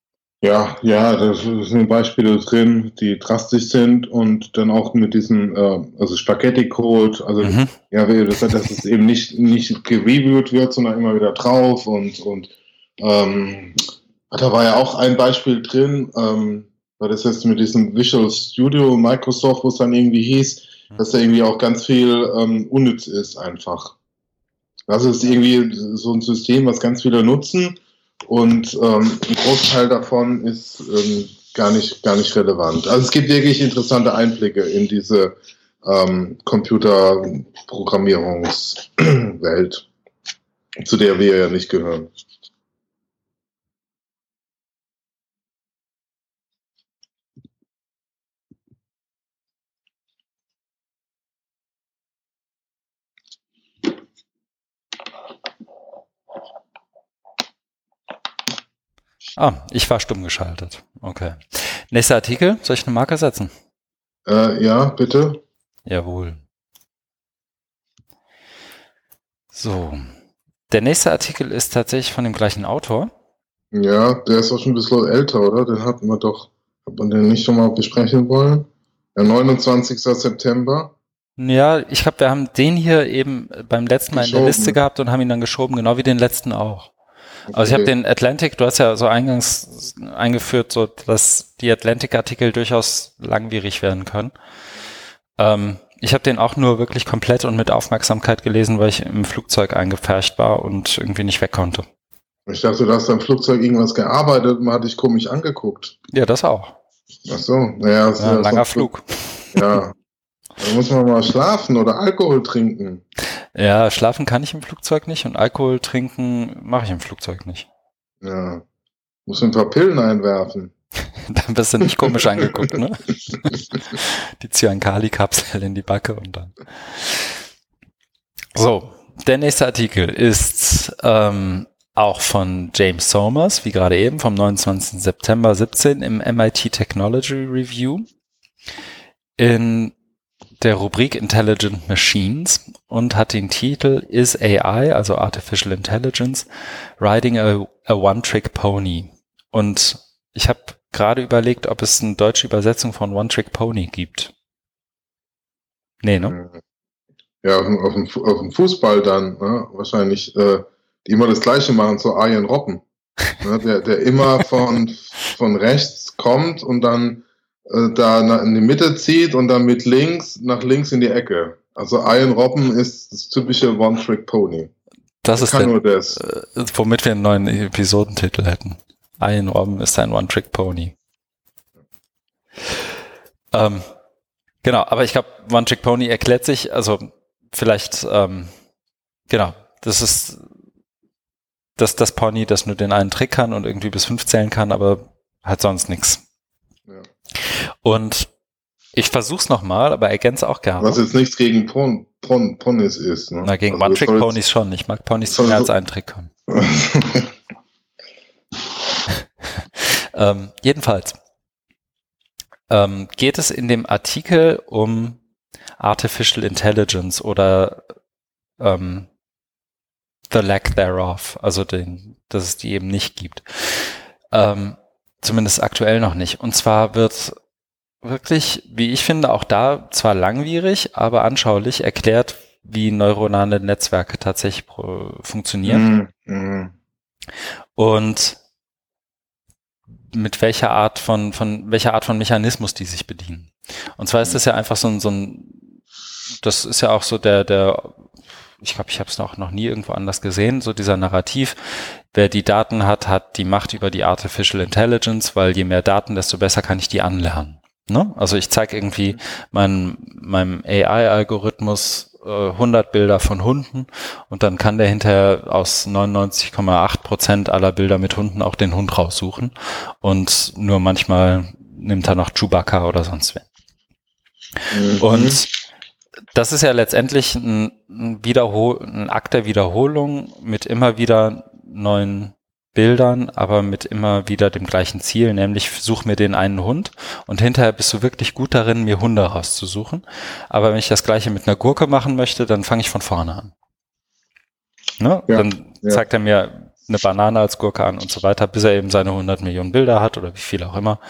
S2: Ja, ja, da sind Beispiele drin, die drastisch sind und dann auch mit diesem, äh, also Spaghetti-Code, also mhm. ja, dass, dass es eben nicht, nicht gereviewt wird, sondern immer wieder drauf und, und ähm, da war ja auch ein Beispiel drin, ähm, weil das jetzt mit diesem Visual Studio Microsoft, wo es dann irgendwie hieß, dass da irgendwie auch ganz viel ähm, unnütz ist einfach. Das ist irgendwie so ein System, was ganz viele nutzen und ähm, ein Großteil davon ist ähm, gar, nicht, gar nicht relevant. Also es gibt wirklich interessante Einblicke in diese ähm, Computerprogrammierungswelt, zu der wir ja nicht gehören.
S1: Ah, ich war stumm geschaltet. Okay. Nächster Artikel. Soll ich eine Marke setzen?
S2: Äh, ja, bitte.
S1: Jawohl. So. Der nächste Artikel ist tatsächlich von dem gleichen Autor.
S2: Ja, der ist auch schon ein bisschen älter, oder? Den hatten wir doch, hat man den nicht schon mal besprechen wollen? Der 29. September.
S1: Ja, ich glaube, wir haben den hier eben beim letzten Mal geschoben. in der Liste gehabt und haben ihn dann geschoben, genau wie den letzten auch. Also ich habe den Atlantic, du hast ja so eingangs eingeführt, so dass die Atlantic-Artikel durchaus langwierig werden können. Ähm, ich habe den auch nur wirklich komplett und mit Aufmerksamkeit gelesen, weil ich im Flugzeug eingepfercht war und irgendwie nicht weg konnte.
S2: Ich dachte, du hast am Flugzeug irgendwas gearbeitet und man hat dich komisch angeguckt.
S1: Ja, das auch.
S2: Ach so, naja.
S1: Ja, langer Flug.
S2: Ja, da muss man mal schlafen oder Alkohol trinken.
S1: Ja, schlafen kann ich im Flugzeug nicht und Alkohol trinken mache ich im Flugzeug nicht.
S2: Ja. Muss ein paar Pillen einwerfen. <laughs>
S1: dann bist du nicht komisch angeguckt, ne? <laughs> die Cyankali-Kapsel in die Backe und dann. So, der nächste Artikel ist ähm, auch von James Somers, wie gerade eben, vom 29. September 17 im MIT Technology Review in der Rubrik Intelligent Machines und hat den Titel Is AI, also Artificial Intelligence, Riding a, a One-Trick Pony. Und ich habe gerade überlegt, ob es eine deutsche Übersetzung von One-Trick Pony gibt. Nee, ne?
S2: Ja, auf dem, auf dem, auf dem Fußball dann, ne? wahrscheinlich, äh, die immer das Gleiche machen, so Arjen Robben. ne? der, der immer von, von rechts kommt und dann äh, da in die Mitte zieht und dann mit links nach links in die Ecke. Also Ian Robben ist das typische One-Trick-Pony.
S1: Das ist der, das. Äh, womit wir einen neuen Episodentitel hätten. Ian Robben ist ein One-Trick-Pony. Ähm, genau, aber ich glaube, One-Trick-Pony erklärt sich, also vielleicht, ähm, genau, das ist das, das Pony, das nur den einen Trick kann und irgendwie bis fünf zählen kann, aber hat sonst nichts. Ja. Und ich versuch's nochmal, aber ergänze auch gerne.
S2: Was jetzt nichts gegen Pon Pon Ponys ist. Ne?
S1: Na, gegen also One-Trick-Ponys schon. Ich mag Ponys, mehr als einen Trick können. ähm, jedenfalls ähm, geht es in dem Artikel um Artificial Intelligence oder ähm, the lack thereof, also den, dass es die eben nicht gibt. Ähm, Zumindest aktuell noch nicht. Und zwar wird wirklich, wie ich finde, auch da zwar langwierig, aber anschaulich erklärt, wie neuronale Netzwerke tatsächlich funktionieren. Mm, mm. Und mit welcher Art von, von welcher Art von Mechanismus die sich bedienen. Und zwar ist das ja einfach so ein, so ein das ist ja auch so der, der ich glaube, ich habe es noch, noch nie irgendwo anders gesehen, so dieser Narrativ, wer die Daten hat, hat die Macht über die Artificial Intelligence, weil je mehr Daten, desto besser kann ich die anlernen. Ne? Also ich zeige irgendwie mein, meinem AI-Algorithmus äh, 100 Bilder von Hunden und dann kann der hinterher aus 99,8 Prozent aller Bilder mit Hunden auch den Hund raussuchen und nur manchmal nimmt er noch Chewbacca oder sonst wen. Mhm. Und das ist ja letztendlich ein, ein, Wiederhol ein Akt der Wiederholung mit immer wieder neuen Bildern, aber mit immer wieder dem gleichen Ziel, nämlich such mir den einen Hund und hinterher bist du wirklich gut darin, mir Hunde rauszusuchen. Aber wenn ich das gleiche mit einer Gurke machen möchte, dann fange ich von vorne an. Ne? Ja, dann ja. zeigt er mir eine Banane als Gurke an und so weiter, bis er eben seine 100 Millionen Bilder hat oder wie viel auch immer.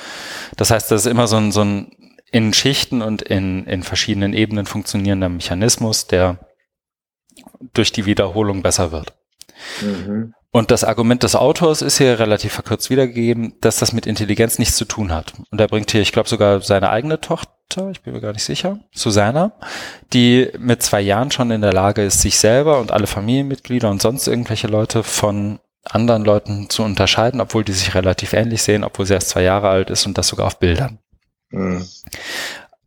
S1: Das heißt, das ist immer so ein, so ein in Schichten und in, in verschiedenen Ebenen funktionierender Mechanismus, der durch die Wiederholung besser wird. Mhm. Und das Argument des Autors ist hier relativ verkürzt wiedergegeben, dass das mit Intelligenz nichts zu tun hat. Und er bringt hier, ich glaube, sogar seine eigene Tochter, ich bin mir gar nicht sicher, Susanna, die mit zwei Jahren schon in der Lage ist, sich selber und alle Familienmitglieder und sonst irgendwelche Leute von anderen Leuten zu unterscheiden, obwohl die sich relativ ähnlich sehen, obwohl sie erst zwei Jahre alt ist und das sogar auf Bildern. Mhm.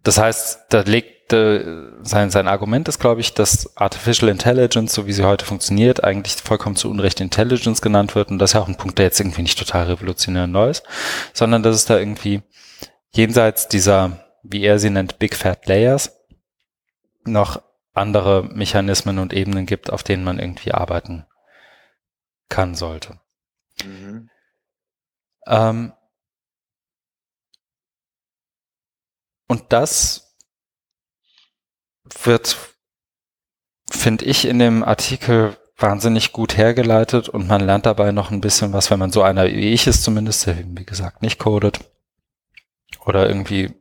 S1: Das heißt, da legt äh, sein, sein Argument ist, glaube ich, dass Artificial Intelligence, so wie sie heute funktioniert, eigentlich vollkommen zu Unrecht Intelligence genannt wird. Und das ist ja auch ein Punkt, der jetzt irgendwie nicht total revolutionär neu ist, sondern dass es da irgendwie jenseits dieser, wie er sie nennt, Big Fat Layers, noch andere Mechanismen und Ebenen gibt, auf denen man irgendwie arbeiten kann sollte. Mhm. Ähm, Und das wird, finde ich, in dem Artikel wahnsinnig gut hergeleitet und man lernt dabei noch ein bisschen was, wenn man so einer wie ich ist zumindest, der wie gesagt nicht codet oder irgendwie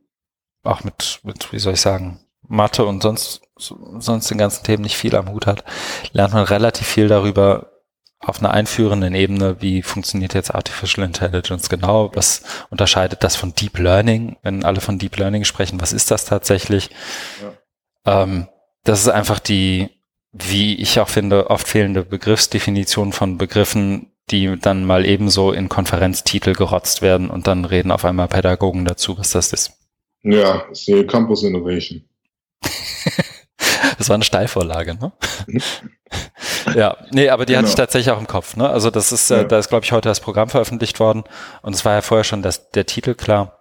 S1: auch mit, mit, wie soll ich sagen, Mathe und sonst, sonst den ganzen Themen nicht viel am Hut hat, lernt man relativ viel darüber, auf einer einführenden Ebene, wie funktioniert jetzt Artificial Intelligence genau, was unterscheidet das von Deep Learning, wenn alle von Deep Learning sprechen, was ist das tatsächlich? Ja. Ähm, das ist einfach die, wie ich auch finde, oft fehlende Begriffsdefinition von Begriffen, die dann mal ebenso in Konferenztitel gerotzt werden und dann reden auf einmal Pädagogen dazu, was das ist.
S2: Ja, ist die Campus Innovation. <laughs>
S1: das war eine Steilvorlage, ne? Mhm. Ja, nee, aber die genau. hatte ich tatsächlich auch im Kopf. Ne? Also das ist, äh, ja. äh, da ist, glaube ich, heute das Programm veröffentlicht worden und es war ja vorher schon das, der Titel klar.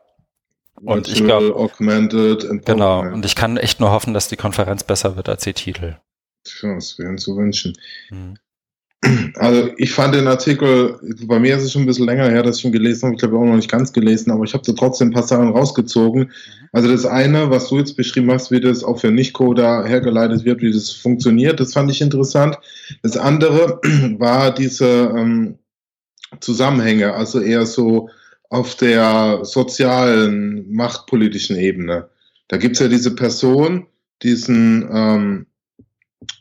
S1: Und Virtual, ich glaube,
S2: augmented,
S1: genau. Und ich kann echt nur hoffen, dass die Konferenz besser wird als die Titel.
S2: Tja, das wären zu wünschen. Hm. Also ich fand den Artikel, bei mir ist es schon ein bisschen länger her, dass ich ihn gelesen habe. Ich glaube auch noch nicht ganz gelesen, aber ich habe da trotzdem ein paar Sachen rausgezogen. Mhm. Also das eine, was du jetzt beschrieben hast, wie das auch für Nicht-Coder hergeleitet wird, wie das funktioniert, das fand ich interessant. Das andere <clears throat> war diese ähm, Zusammenhänge, also eher so auf der sozialen, machtpolitischen Ebene. Da gibt's ja diese Person, diesen, ähm,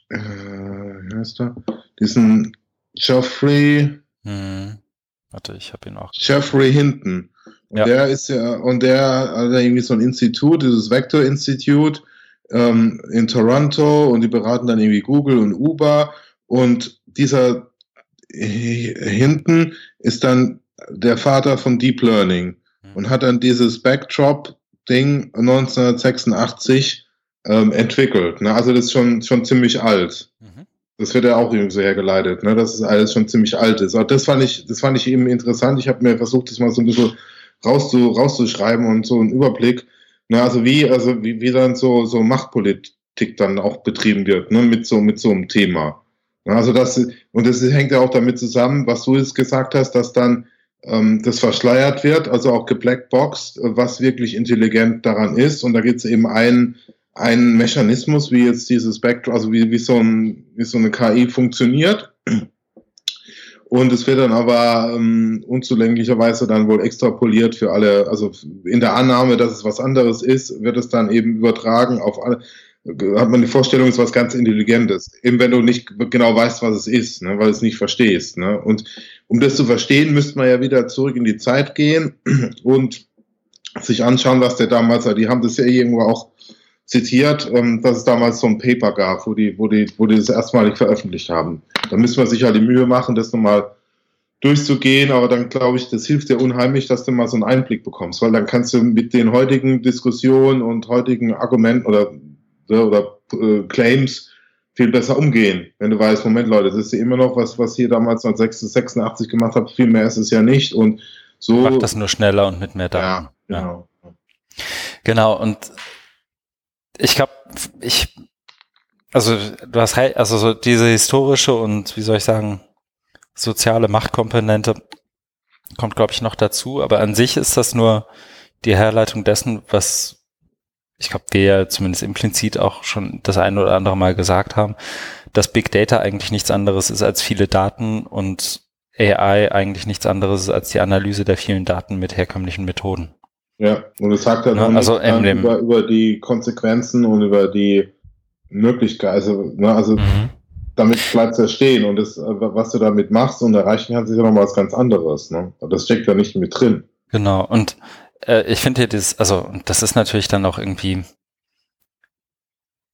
S2: äh, wie heißt er? Diesen Geoffrey. Hm.
S1: Warte, ich habe ihn auch.
S2: Geoffrey Hinton. Und ja. der ist ja, und der hat irgendwie so ein Institut, dieses Vector Institute ähm, in Toronto und die beraten dann irgendwie Google und Uber und dieser Hinton ist dann der Vater von Deep Learning mhm. und hat dann dieses Backdrop-Ding 1986 ähm, entwickelt. Ne? Also das ist schon, schon ziemlich alt. Mhm. Das wird ja auch irgendwie so hergeleitet, ne? dass es alles schon ziemlich alt ist. Aber das fand ich, das fand ich eben interessant. Ich habe mir versucht, das mal so ein bisschen rauszu, rauszuschreiben und so einen Überblick. Ne? Also wie, also wie, wie dann so, so Machtpolitik dann auch betrieben wird, ne? mit so, mit so einem Thema. Ne? Also das, und das hängt ja auch damit zusammen, was du jetzt gesagt hast, dass dann ähm, das verschleiert wird, also auch geblackboxt, was wirklich intelligent daran ist. Und da gibt es eben einen, einen Mechanismus, wie jetzt dieses Backdrop, also wie, wie, so ein, wie so eine KI funktioniert. Und es wird dann aber ähm, unzulänglicherweise dann wohl extrapoliert für alle, also in der Annahme, dass es was anderes ist, wird es dann eben übertragen auf alle, hat man die Vorstellung, es ist was ganz Intelligentes. Eben wenn du nicht genau weißt, was es ist, ne, weil du es nicht verstehst. Ne? Und um das zu verstehen, müsste man ja wieder zurück in die Zeit gehen <clears throat> und sich anschauen, was der damals, die haben das ja irgendwo auch zitiert, ähm, dass es damals so ein Paper gab, wo die, wo die, wo die das erstmalig veröffentlicht haben. Da müssen wir sich ja die Mühe machen, das nochmal durchzugehen, aber dann glaube ich, das hilft dir unheimlich, dass du mal so einen Einblick bekommst, weil dann kannst du mit den heutigen Diskussionen und heutigen Argumenten oder, oder äh, Claims viel besser umgehen, wenn du weißt, Moment Leute, das ist ja immer noch was, was hier damals 1986 gemacht hat, viel mehr ist es ja nicht und so.
S1: Macht das nur schneller und mit mehr Daten. Ja, genau. Ja. Genau, und ich glaube, ich, also du hast also so diese historische und wie soll ich sagen, soziale Machtkomponente kommt, glaube ich, noch dazu, aber an sich ist das nur die Herleitung dessen, was ich glaube, wir ja zumindest implizit auch schon das eine oder andere Mal gesagt haben, dass Big Data eigentlich nichts anderes ist als viele Daten und AI eigentlich nichts anderes ist als die Analyse der vielen Daten mit herkömmlichen Methoden.
S2: Ja, und es sagt halt
S1: ne, also
S2: über, über die Konsequenzen und über die Möglichkeit, also, ne, also mhm. damit bleibt es ja stehen und das, was du damit machst und erreichen kannst, ist ja nochmal was ganz anderes. Ne? Das steckt ja nicht mit drin.
S1: Genau, und äh, ich finde hier das, also das ist natürlich dann auch irgendwie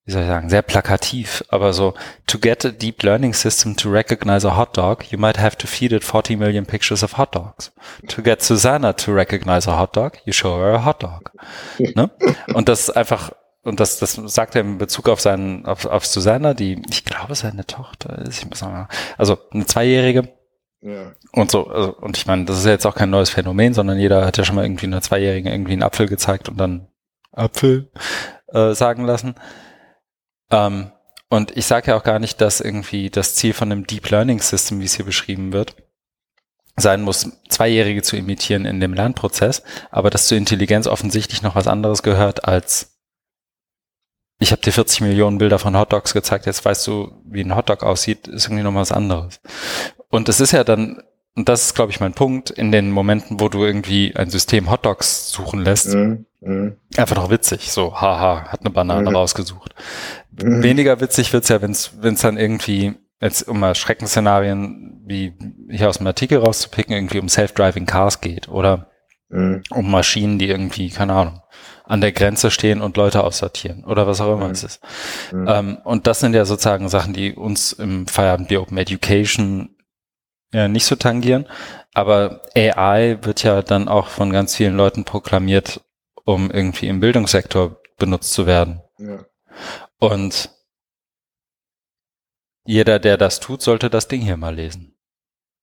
S1: wie soll ich sagen, sehr plakativ, aber so, to get a deep learning system to recognize a hot dog, you might have to feed it 40 million pictures of hot dogs. To get Susanna to recognize a hot dog, you show her a hot dog. ne? Und das ist einfach, und das, das sagt er in Bezug auf seinen, auf, auf Susanna, die, ich glaube, seine Tochter ist, ich muss mal, also eine Zweijährige. Ja. Und so, also, und ich meine, das ist ja jetzt auch kein neues Phänomen, sondern jeder hat ja schon mal irgendwie einer Zweijährigen irgendwie einen Apfel gezeigt und dann Apfel äh, sagen lassen. Ähm, und ich sage ja auch gar nicht, dass irgendwie das Ziel von einem Deep Learning System, wie es hier beschrieben wird, sein muss, Zweijährige zu imitieren in dem Lernprozess, aber dass zur Intelligenz offensichtlich noch was anderes gehört als ich habe dir 40 Millionen Bilder von Hotdogs gezeigt, jetzt weißt du, wie ein Hotdog aussieht, ist irgendwie noch was anderes. Und es ist ja dann und das ist, glaube ich, mein Punkt, in den Momenten, wo du irgendwie ein System Hotdogs suchen lässt, mhm. Mhm. einfach noch witzig. So, haha, hat eine Banane mhm. rausgesucht. Mhm. Weniger witzig wird's ja, wenn es dann irgendwie, jetzt um mal Schreckensszenarien wie hier aus dem Artikel rauszupicken, irgendwie um Self-Driving Cars geht oder mhm. um Maschinen, die irgendwie, keine Ahnung, an der Grenze stehen und Leute aussortieren oder was auch immer mhm. es ist. Ähm, und das sind ja sozusagen Sachen, die uns im Feierabend wie Open Education ja, nicht so tangieren. Aber AI wird ja dann auch von ganz vielen Leuten proklamiert, um irgendwie im Bildungssektor benutzt zu werden. Ja. Und jeder, der das tut, sollte das Ding hier mal lesen.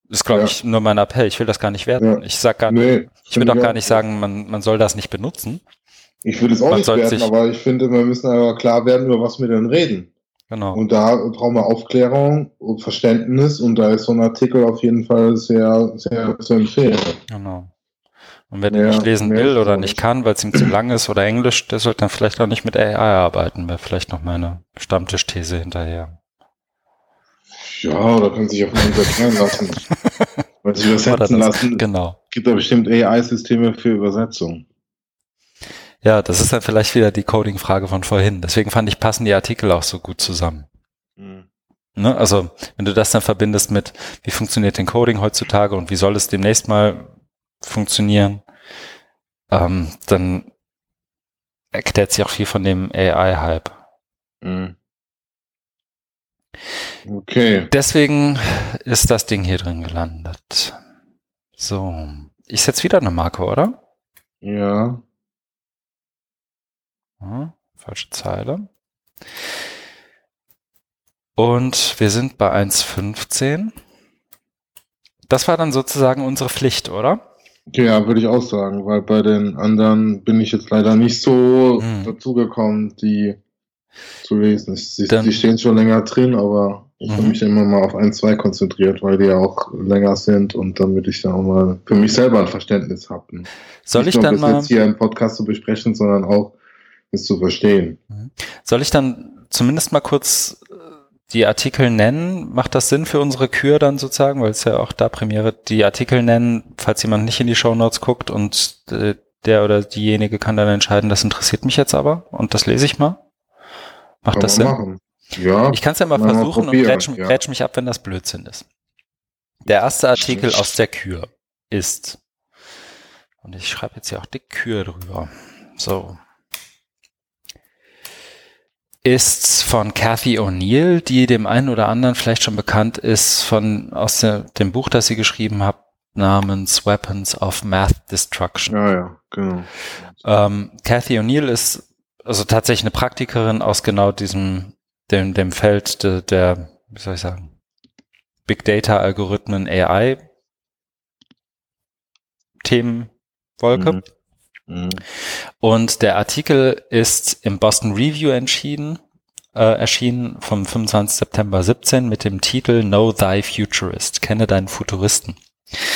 S1: Ist, glaube ja. ich, nur mein Appell. Ich will das gar nicht werden. Ja. Ich sag gar nee, ich will doch gar nicht sagen, man, man soll das nicht benutzen.
S2: Ich würde es auch man nicht werden, aber ich finde, wir müssen aber klar werden, über was wir denn reden.
S1: genau.
S2: Und da brauchen wir Aufklärung und Verständnis und da ist so ein Artikel auf jeden Fall sehr, sehr zu empfehlen.
S1: Genau. Und wenn er nicht lesen will oder nicht kann, weil es ihm zu lang ist oder Englisch, der sollte dann vielleicht auch nicht mit AI arbeiten, wäre vielleicht noch meine Stammtischthese hinterher.
S2: Ja, oder kann sich auch mal erklären lassen. <laughs> weil sich übersetzen das, lassen.
S1: Genau.
S2: Gibt da bestimmt AI-Systeme für Übersetzung.
S1: Ja, das ist dann vielleicht wieder die Coding-Frage von vorhin. Deswegen fand ich, passen die Artikel auch so gut zusammen. Mhm. Ne? Also, wenn du das dann verbindest mit, wie funktioniert den Coding heutzutage und wie soll es demnächst mal funktionieren, ähm, dann erklärt sich auch viel von dem AI-Hype. Mhm.
S2: Okay.
S1: Deswegen ist das Ding hier drin gelandet. So. Ich setze wieder eine Marke, oder?
S2: Ja.
S1: Ja falsche Zeile. Und wir sind bei 1,15. Das war dann sozusagen unsere Pflicht, oder?
S2: Ja, würde ich auch sagen, weil bei den anderen bin ich jetzt leider nicht so hm. dazugekommen, die zu lesen. Sie, die stehen schon länger drin, aber ich habe mhm. mich immer mal auf ein, zwei konzentriert, weil die ja auch länger sind und damit ich da auch mal für mich selber ein Verständnis habe.
S1: Soll nicht ich dann mal
S2: jetzt hier im Podcast zu besprechen, sondern auch es zu verstehen.
S1: Mhm. Soll ich dann zumindest mal kurz die Artikel nennen? Macht das Sinn für unsere Kür dann sozusagen, weil es ja auch da Premiere, die Artikel nennen, falls jemand nicht in die Show Notes guckt und äh, der oder diejenige kann dann entscheiden, das interessiert mich jetzt aber und das lese ich mal? Macht kann das Sinn? Machen.
S2: Ja.
S1: Ich kann es ja mal versuchen und grätsch, ja. grätsch mich ab, wenn das Blödsinn ist. Der erste Artikel aus der Kür ist, und ich schreibe jetzt hier auch dick Kür drüber. So, ist von Kathy O'Neill, die dem einen oder anderen vielleicht schon bekannt ist von aus der, dem Buch, das sie geschrieben hat, namens Weapons of Math Destruction.
S2: Ja, ja, genau.
S1: Ähm, Kathy O'Neill ist also tatsächlich eine Praktikerin aus genau diesem dem, dem Feld de, der, wie soll ich sagen, Big Data Algorithmen AI Themenwolke. Mhm. Mhm. Und der Artikel ist im Boston Review entschieden, äh, erschienen vom 25. September 17 mit dem Titel Know Thy Futurist, kenne deinen Futuristen.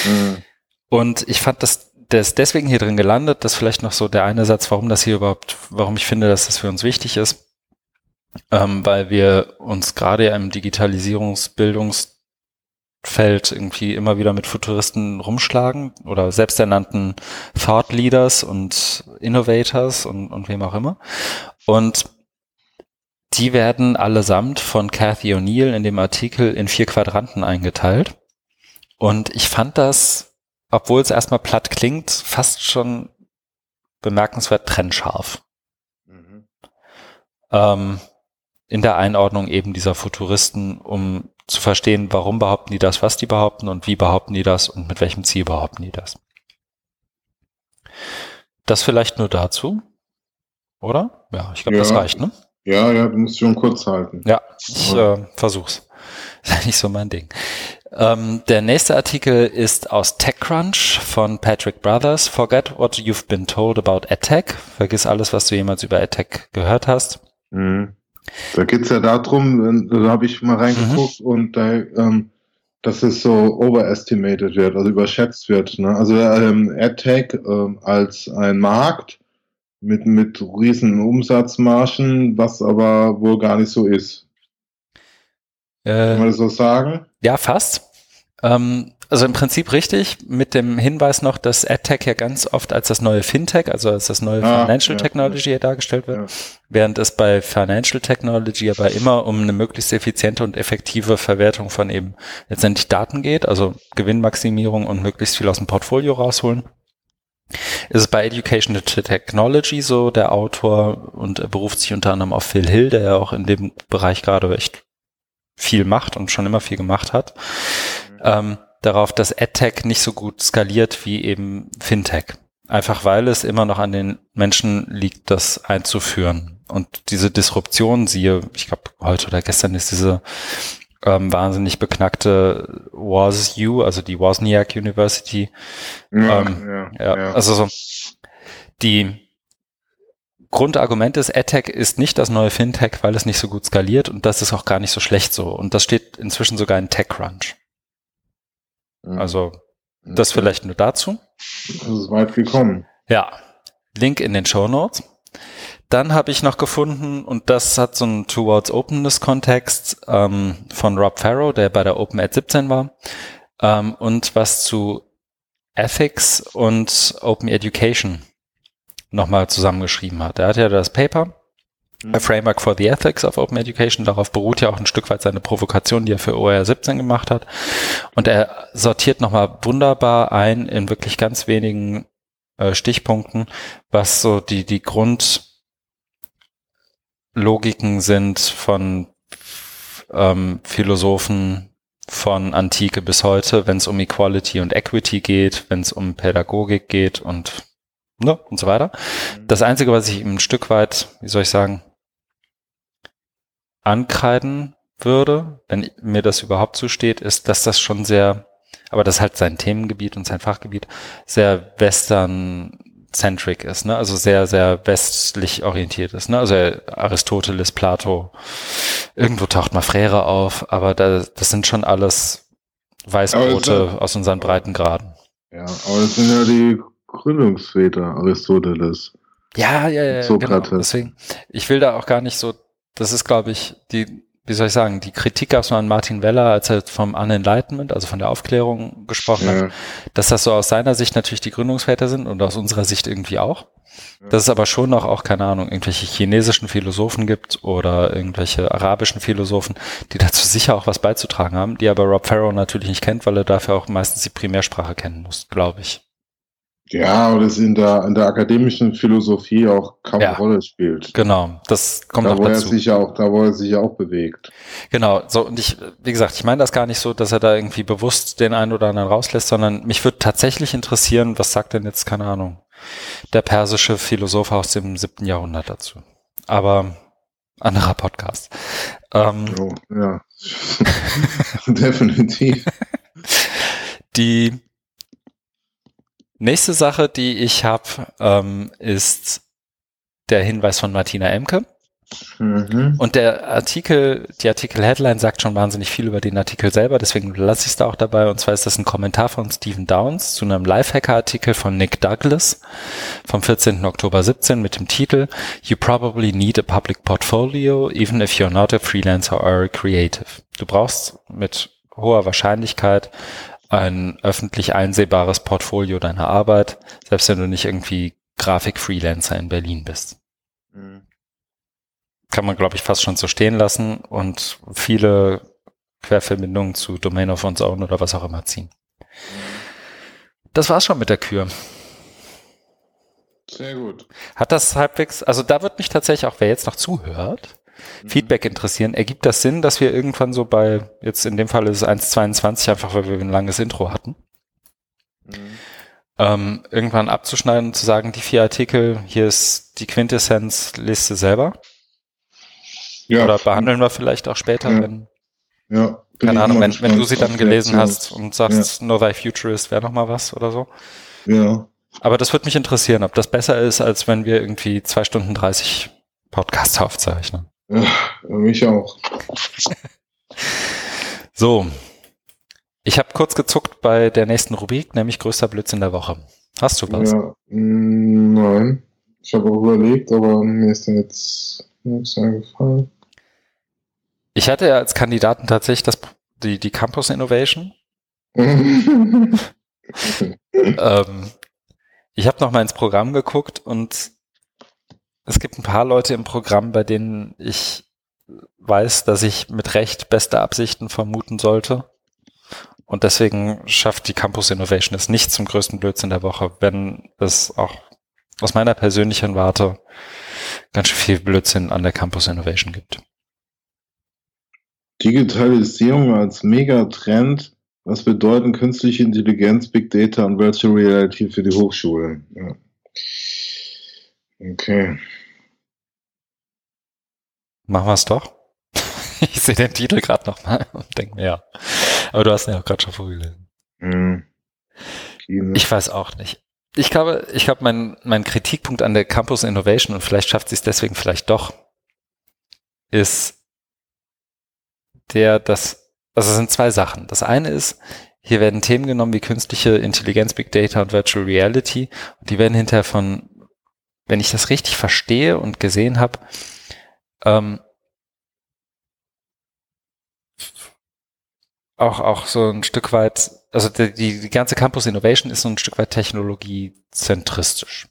S1: Mhm. Und ich fand das, der ist deswegen hier drin gelandet, das vielleicht noch so der eine Satz, warum das hier überhaupt, warum ich finde, dass das für uns wichtig ist, ähm, weil wir uns gerade im Digitalisierungsbildungs Feld irgendwie immer wieder mit Futuristen rumschlagen oder selbsternannten Thought Leaders und Innovators und, und wem auch immer. Und die werden allesamt von Cathy O'Neill in dem Artikel in vier Quadranten eingeteilt. Und ich fand das, obwohl es erstmal platt klingt, fast schon bemerkenswert trennscharf. Mhm. Ähm, in der Einordnung eben dieser Futuristen, um zu verstehen, warum behaupten die das, was die behaupten und wie behaupten die das und mit welchem Ziel behaupten die das. Das vielleicht nur dazu, oder? Ja, ich glaube, ja. das reicht, ne?
S2: Ja, ja, du musst schon kurz halten.
S1: Ja, ich äh, versuch's. <laughs> Ist nicht so mein Ding. Ähm, der nächste Artikel ist aus TechCrunch von Patrick Brothers. Forget what you've been told about AdTech. Vergiss alles, was du jemals über AdTech gehört hast. Mhm.
S2: Da geht's ja darum, da habe ich mal reingeguckt mhm. und da, ähm, dass es so overestimated wird, also überschätzt wird. Ne? Also ähm, AdTech ähm, als ein Markt mit, mit riesen Umsatzmargen, was aber wohl gar nicht so ist. Äh, Kann man das so sagen?
S1: Ja, fast. Ähm, also im Prinzip richtig, mit dem Hinweis noch, dass AdTech ja ganz oft als das neue Fintech, also als das neue ah, Financial ja, Technology ja. dargestellt wird, ja. während es bei Financial Technology aber immer um eine möglichst effiziente und effektive Verwertung von eben letztendlich Daten geht, also Gewinnmaximierung und möglichst viel aus dem Portfolio rausholen. Ist es bei Education Technology so, der Autor und er beruft sich unter anderem auf Phil Hill, der ja auch in dem Bereich gerade echt viel macht und schon immer viel gemacht hat. Mhm. Ähm, darauf, dass AdTech nicht so gut skaliert wie eben Fintech. Einfach weil es immer noch an den Menschen liegt, das einzuführen. Und diese Disruption, siehe, ich glaube, heute oder gestern ist diese ähm, wahnsinnig beknackte WasU, also die Wozniak University. Ja, ähm, ja, ja, ja, Also so die Grundargument ist, AdTech ist nicht das neue Fintech, weil es nicht so gut skaliert und das ist auch gar nicht so schlecht so. Und das steht inzwischen sogar in TechCrunch. Mhm. Also das vielleicht nur dazu.
S2: Das ist weit gekommen.
S1: Ja. Link in den Show Notes. Dann habe ich noch gefunden, und das hat so einen Towards Openness-Kontext ähm, von Rob Farrow, der bei der Open Ed 17 war, ähm, und was zu Ethics und Open Education nochmal zusammengeschrieben hat. Er hat ja das Paper, A Framework for the Ethics of Open Education, darauf beruht ja auch ein Stück weit seine Provokation, die er für OER 17 gemacht hat. Und er sortiert nochmal wunderbar ein in wirklich ganz wenigen äh, Stichpunkten, was so die, die Grundlogiken sind von ähm, Philosophen von Antike bis heute, wenn es um Equality und Equity geht, wenn es um Pädagogik geht und ne, und so weiter. Mhm. Das Einzige, was ich ihm ein Stück weit, wie soll ich sagen, ankreiden würde, wenn mir das überhaupt zusteht, ist, dass das schon sehr, aber das halt sein Themengebiet und sein Fachgebiet, sehr western centric ist, ne? Also sehr, sehr westlich orientiert ist, ne? Also Aristoteles, Plato, irgendwo taucht mal Frere auf, aber da, das sind schon alles Weißbrote aus unseren Breitengraden.
S2: Ja, aber das sind ja die Gründungsväter Aristoteles.
S1: Ja, ja, ja, genau. Deswegen, ich will da auch gar nicht so, das ist, glaube ich, die, wie soll ich sagen, die Kritik gab es mal an Martin Weller, als er vom Unenlightenment, also von der Aufklärung gesprochen ja. hat, dass das so aus seiner Sicht natürlich die Gründungsväter sind und aus unserer Sicht irgendwie auch. Ja. Dass es aber schon noch auch, keine Ahnung, irgendwelche chinesischen Philosophen gibt oder irgendwelche arabischen Philosophen, die dazu sicher auch was beizutragen haben, die aber Rob Farrow natürlich nicht kennt, weil er dafür auch meistens die Primärsprache kennen muss, glaube ich.
S2: Ja, aber das in der, in der akademischen Philosophie auch kaum ja, eine Rolle spielt.
S1: Genau, das kommt da,
S2: auch wo dazu. Er sich ja auch, da, wo er sich ja auch bewegt.
S1: Genau, so, und ich, wie gesagt, ich meine das gar nicht so, dass er da irgendwie bewusst den einen oder anderen rauslässt, sondern mich würde tatsächlich interessieren, was sagt denn jetzt, keine Ahnung, der persische Philosoph aus dem siebten Jahrhundert dazu. Aber anderer Podcast.
S2: Ähm, oh, ja, <laughs> definitiv. <laughs>
S1: Die Nächste Sache, die ich habe, ähm, ist der Hinweis von Martina Emke. Mhm. Und der Artikel, die Artikel-Headline sagt schon wahnsinnig viel über den Artikel selber, deswegen lasse ich es da auch dabei. Und zwar ist das ein Kommentar von Stephen Downs zu einem Lifehacker-Artikel von Nick Douglas vom 14. Oktober 17 mit dem Titel You probably need a public portfolio, even if you're not a freelancer or a creative. Du brauchst mit hoher Wahrscheinlichkeit ein öffentlich einsehbares Portfolio deiner Arbeit, selbst wenn du nicht irgendwie Grafik-Freelancer in Berlin bist. Mhm. Kann man, glaube ich, fast schon so stehen lassen und viele Querverbindungen zu Domain of One's Own oder was auch immer ziehen. Das war's schon mit der Kür.
S2: Sehr gut.
S1: Hat das halbwegs, also da wird mich tatsächlich auch, wer jetzt noch zuhört, Mhm. Feedback interessieren. Ergibt das Sinn, dass wir irgendwann so bei, jetzt in dem Fall ist es 1,22, einfach weil wir ein langes Intro hatten, mhm. ähm, irgendwann abzuschneiden und zu sagen, die vier Artikel, hier ist die Quintessenz-Liste selber? Ja. Oder behandeln wir vielleicht auch später, ja. wenn,
S2: ja,
S1: keine Ahnung, wenn, wenn du sie dann gelesen hast und sagst, ja. No Thy Futurist wäre noch mal was oder so.
S2: Ja.
S1: Aber das würde mich interessieren, ob das besser ist, als wenn wir irgendwie zwei Stunden 30 Podcasts aufzeichnen.
S2: Ja, mich auch.
S1: so. Ich habe kurz gezuckt bei der nächsten Rubrik, nämlich größter Blödsinn der Woche. Hast du was?
S2: Ja, mm, nein. Ich habe auch überlegt, aber mir ist jetzt nichts eingefallen.
S1: Ich hatte ja als Kandidaten tatsächlich das, die, die Campus Innovation. <laughs> ähm, ich habe noch mal ins Programm geguckt und es gibt ein paar Leute im Programm, bei denen ich weiß, dass ich mit Recht beste Absichten vermuten sollte. Und deswegen schafft die Campus Innovation es nicht zum größten Blödsinn der Woche, wenn es auch aus meiner persönlichen Warte ganz schön viel Blödsinn an der Campus Innovation gibt.
S2: Digitalisierung als Megatrend. Was bedeuten künstliche Intelligenz, Big Data und Virtual Reality für die Hochschulen? Ja. Okay.
S1: Machen wir es doch. <laughs> Ich sehe den Titel gerade nochmal und denke mir, ja. Aber du hast ihn ja auch gerade schon vorgelesen. Mhm. Ich weiß auch nicht. ich glaube, ich glaube, mein, mein Kritikpunkt an der Campus Innovation, und vielleicht schafft sie es deswegen vielleicht doch, ist der, dass, also es sind zwei Sachen. Das eine ist, hier werden Themen genommen wie künstliche Intelligenz, Big Data und Virtual Reality. Und die werden hinterher von, wenn ich das richtig verstehe und gesehen habe, ähm, auch, auch so ein Stück weit, also die, die ganze Campus Innovation ist so ein Stück weit technologiezentristisch.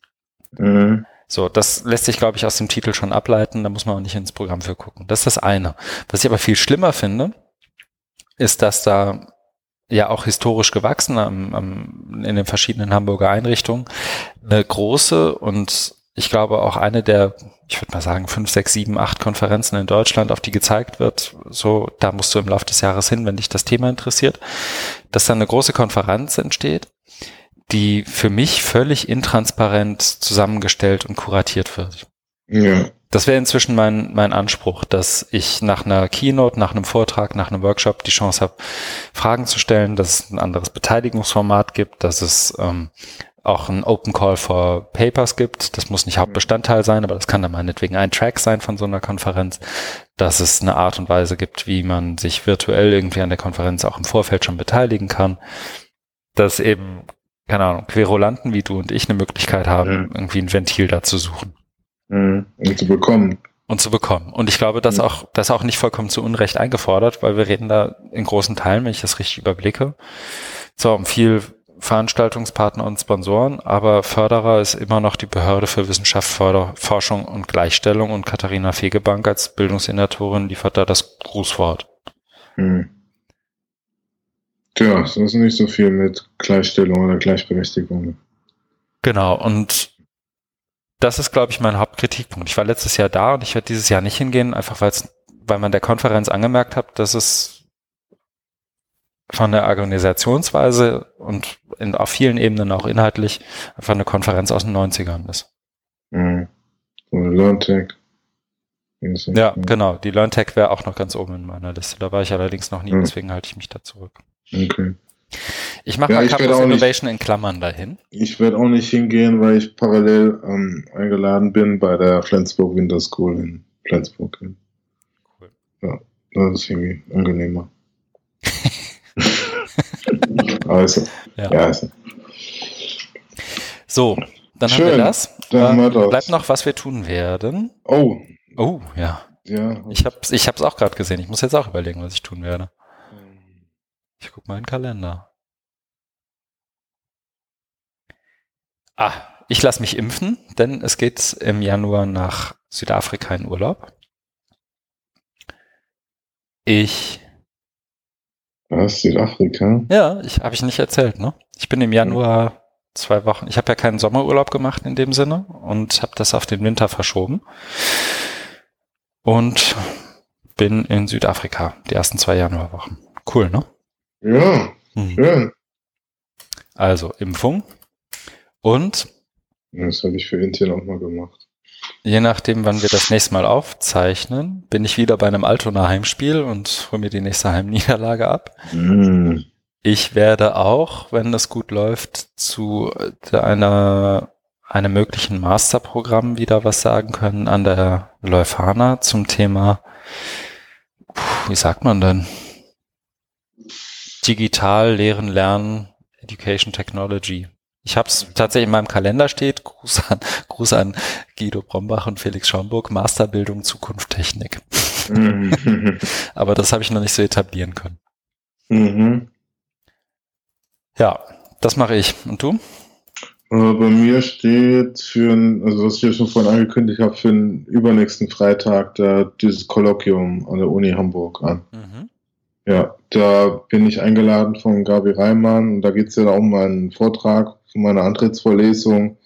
S1: Mhm. So, das lässt sich, glaube ich, aus dem Titel schon ableiten, da muss man auch nicht ins Programm für gucken. Das ist das eine. Was ich aber viel schlimmer finde, ist, dass da ja auch historisch gewachsen am, am, in den verschiedenen Hamburger Einrichtungen eine große und ich glaube auch eine der, ich würde mal sagen, fünf, sechs, sieben, acht Konferenzen in Deutschland, auf die gezeigt wird. So, da musst du im Laufe des Jahres hin, wenn dich das Thema interessiert, dass dann eine große Konferenz entsteht, die für mich völlig intransparent zusammengestellt und kuratiert wird. Ja. Das wäre inzwischen mein, mein Anspruch, dass ich nach einer Keynote, nach einem Vortrag, nach einem Workshop die Chance habe, Fragen zu stellen, dass es ein anderes Beteiligungsformat gibt, dass es ähm, auch ein Open Call for Papers gibt. Das muss nicht Hauptbestandteil sein, aber das kann dann meinetwegen ein Track sein von so einer Konferenz, dass es eine Art und Weise gibt, wie man sich virtuell irgendwie an der Konferenz auch im Vorfeld schon beteiligen kann, dass eben, keine Ahnung, Querulanten wie du und ich eine Möglichkeit haben, ja. irgendwie ein Ventil da zu suchen.
S2: Mhm. Und zu bekommen.
S1: Und zu bekommen. Und ich glaube, das auch, das auch nicht vollkommen zu Unrecht eingefordert, weil wir reden da in großen Teilen, wenn ich das richtig überblicke, zwar um viel Veranstaltungspartner und Sponsoren, aber Förderer ist immer noch die Behörde für Wissenschaft, Förder, Forschung und Gleichstellung und Katharina Fegebank als Bildungssenatorin liefert da das Grußwort. Hm.
S2: Tja, das ist nicht so viel mit Gleichstellung oder Gleichberechtigung.
S1: Genau, und das ist, glaube ich, mein Hauptkritikpunkt. Ich war letztes Jahr da und ich werde dieses Jahr nicht hingehen, einfach weil man der Konferenz angemerkt hat, dass es von der Organisationsweise und in, auf vielen Ebenen auch inhaltlich einfach eine Konferenz aus den 90ern ist. Mhm. LearnTech. Ja, genau. Die LearnTech wäre auch noch ganz oben in meiner Liste. Da war ich allerdings noch nie, mhm. deswegen halte ich mich da zurück. Okay. Ich mache ja, mal Campus Innovation nicht, in Klammern dahin.
S2: Ich werde auch nicht hingehen, weil ich parallel ähm, eingeladen bin bei der Flensburg Winter School in Flensburg. Cool. Ja, das ist irgendwie angenehmer. <laughs> also, ja. also.
S1: So, dann Schön, haben wir das. Dann ähm, das. Bleibt noch, was wir tun werden.
S2: Oh.
S1: Oh, ja. Ja. Ich habe es ich hab's auch gerade gesehen. Ich muss jetzt auch überlegen, was ich tun werde. Ich gucke mal in den Kalender. Ah, ich lasse mich impfen, denn es geht im Januar nach Südafrika in Urlaub. Ich
S2: was? Südafrika?
S1: Ja, ich habe ich nicht erzählt, ne? Ich bin im Januar zwei Wochen. Ich habe ja keinen Sommerurlaub gemacht in dem Sinne und habe das auf den Winter verschoben. Und bin in Südafrika die ersten zwei Januarwochen. Cool, ne?
S2: Ja, hm. schön.
S1: Also Impfung und
S2: das habe ich für Indien auch mal gemacht.
S1: Je nachdem, wann wir das nächste Mal aufzeichnen, bin ich wieder bei einem Altona Heimspiel und hole mir die nächste Heimniederlage ab. Mm. Ich werde auch, wenn das gut läuft, zu einer einem möglichen Masterprogramm wieder was sagen können an der Leuphana zum Thema, wie sagt man denn? Digital Lehren, Lernen, Education Technology. Ich habe es tatsächlich in meinem Kalender steht. Gruß an, <laughs> Gruß an Guido Brombach und Felix Schaumburg. Masterbildung Zukunft Technik. Mhm. <laughs> Aber das habe ich noch nicht so etablieren können. Mhm. Ja, das mache ich. Und du?
S2: Äh, bei mir steht für, also was ich ja schon vorhin angekündigt habe, für den übernächsten Freitag da dieses Kolloquium an der Uni Hamburg an. Mhm. Ja, da bin ich eingeladen von Gabi Reimann. Und da geht es ja um einen Vortrag von meiner Antrittsvorlesung,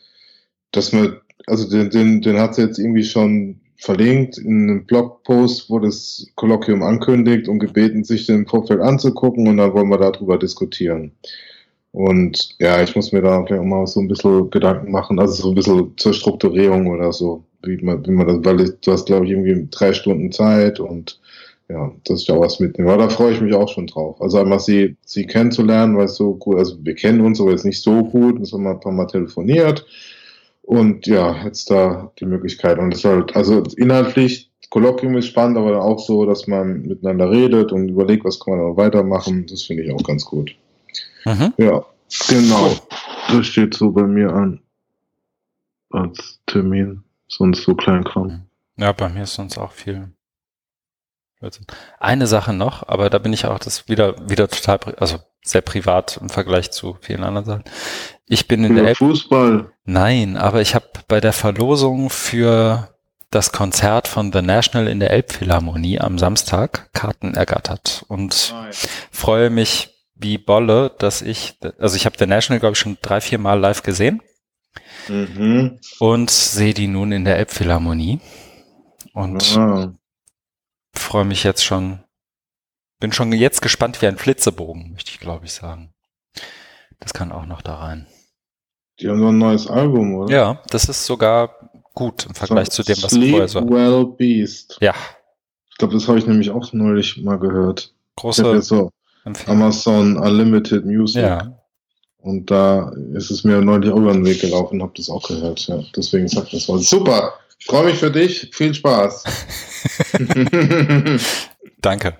S2: dass man, also den, den, den hat sie jetzt irgendwie schon verlinkt in einem Blogpost, wo das Kolloquium ankündigt und gebeten, sich den Vorfeld anzugucken. Und dann wollen wir darüber diskutieren. Und ja, ich muss mir da vielleicht auch mal so ein bisschen Gedanken machen, also so ein bisschen zur Strukturierung oder so, wie man, wie man das, weil ich, du hast, glaube ich, irgendwie drei Stunden Zeit und ja, dass ich da was mitnehme. Aber da freue ich mich auch schon drauf. Also einmal sie, sie kennenzulernen, weil es so gut, also wir kennen uns, aber jetzt nicht so gut, uns haben wir ein paar Mal telefoniert. Und ja, jetzt da die Möglichkeit. Und es halt, also inhaltlich, Kolloquium ist spannend, aber auch so, dass man miteinander redet und überlegt, was kann man noch weitermachen. Das finde ich auch ganz gut. Mhm. Ja, genau. Das steht so bei mir an. Als Termin. Sonst so klein Kram.
S1: Ja, bei mir ist sonst auch viel. Eine Sache noch, aber da bin ich auch das wieder, wieder total, also sehr privat im Vergleich zu vielen anderen Sachen. Ich bin in
S2: der Fußball.
S1: Nein, aber ich habe bei der Verlosung für das Konzert von The National in der Elbphilharmonie am Samstag Karten ergattert und Nein. freue mich wie Bolle, dass ich, also ich habe The National, glaube ich, schon drei, vier Mal live gesehen mhm. und sehe die nun in der Elbphilharmonie und ah freue mich jetzt schon. Bin schon jetzt gespannt wie ein Flitzebogen, möchte ich glaube ich sagen. Das kann auch noch da rein.
S2: Die haben so ein neues Album, oder?
S1: Ja, das ist sogar gut im Vergleich so, zu dem, was
S2: Sleep vorher so. Well Beast.
S1: Ja.
S2: Ich glaube, das habe ich nämlich auch neulich mal gehört.
S1: Große
S2: so Amazon Unlimited Music. Ja. Und da ist es mir neulich auch über den Weg gelaufen und habe das auch gehört. Ja, deswegen sagt das was. Super. Ich freue mich für dich. Viel Spaß. <laughs> <laughs>
S1: Danke.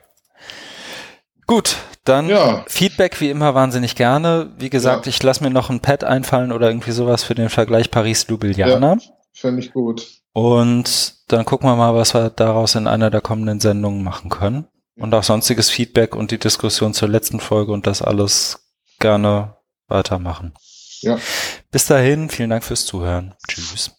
S1: Gut, dann ja. Feedback wie immer wahnsinnig gerne. Wie gesagt, ja. ich lasse mir noch ein Pad einfallen oder irgendwie sowas für den Vergleich Paris-Ljubljana. Ja,
S2: Fände ich gut.
S1: Und dann gucken wir mal, was wir daraus in einer der kommenden Sendungen machen können. Und auch sonstiges Feedback und die Diskussion zur letzten Folge und das alles gerne weitermachen.
S2: Ja.
S1: Bis dahin, vielen Dank fürs Zuhören. Tschüss.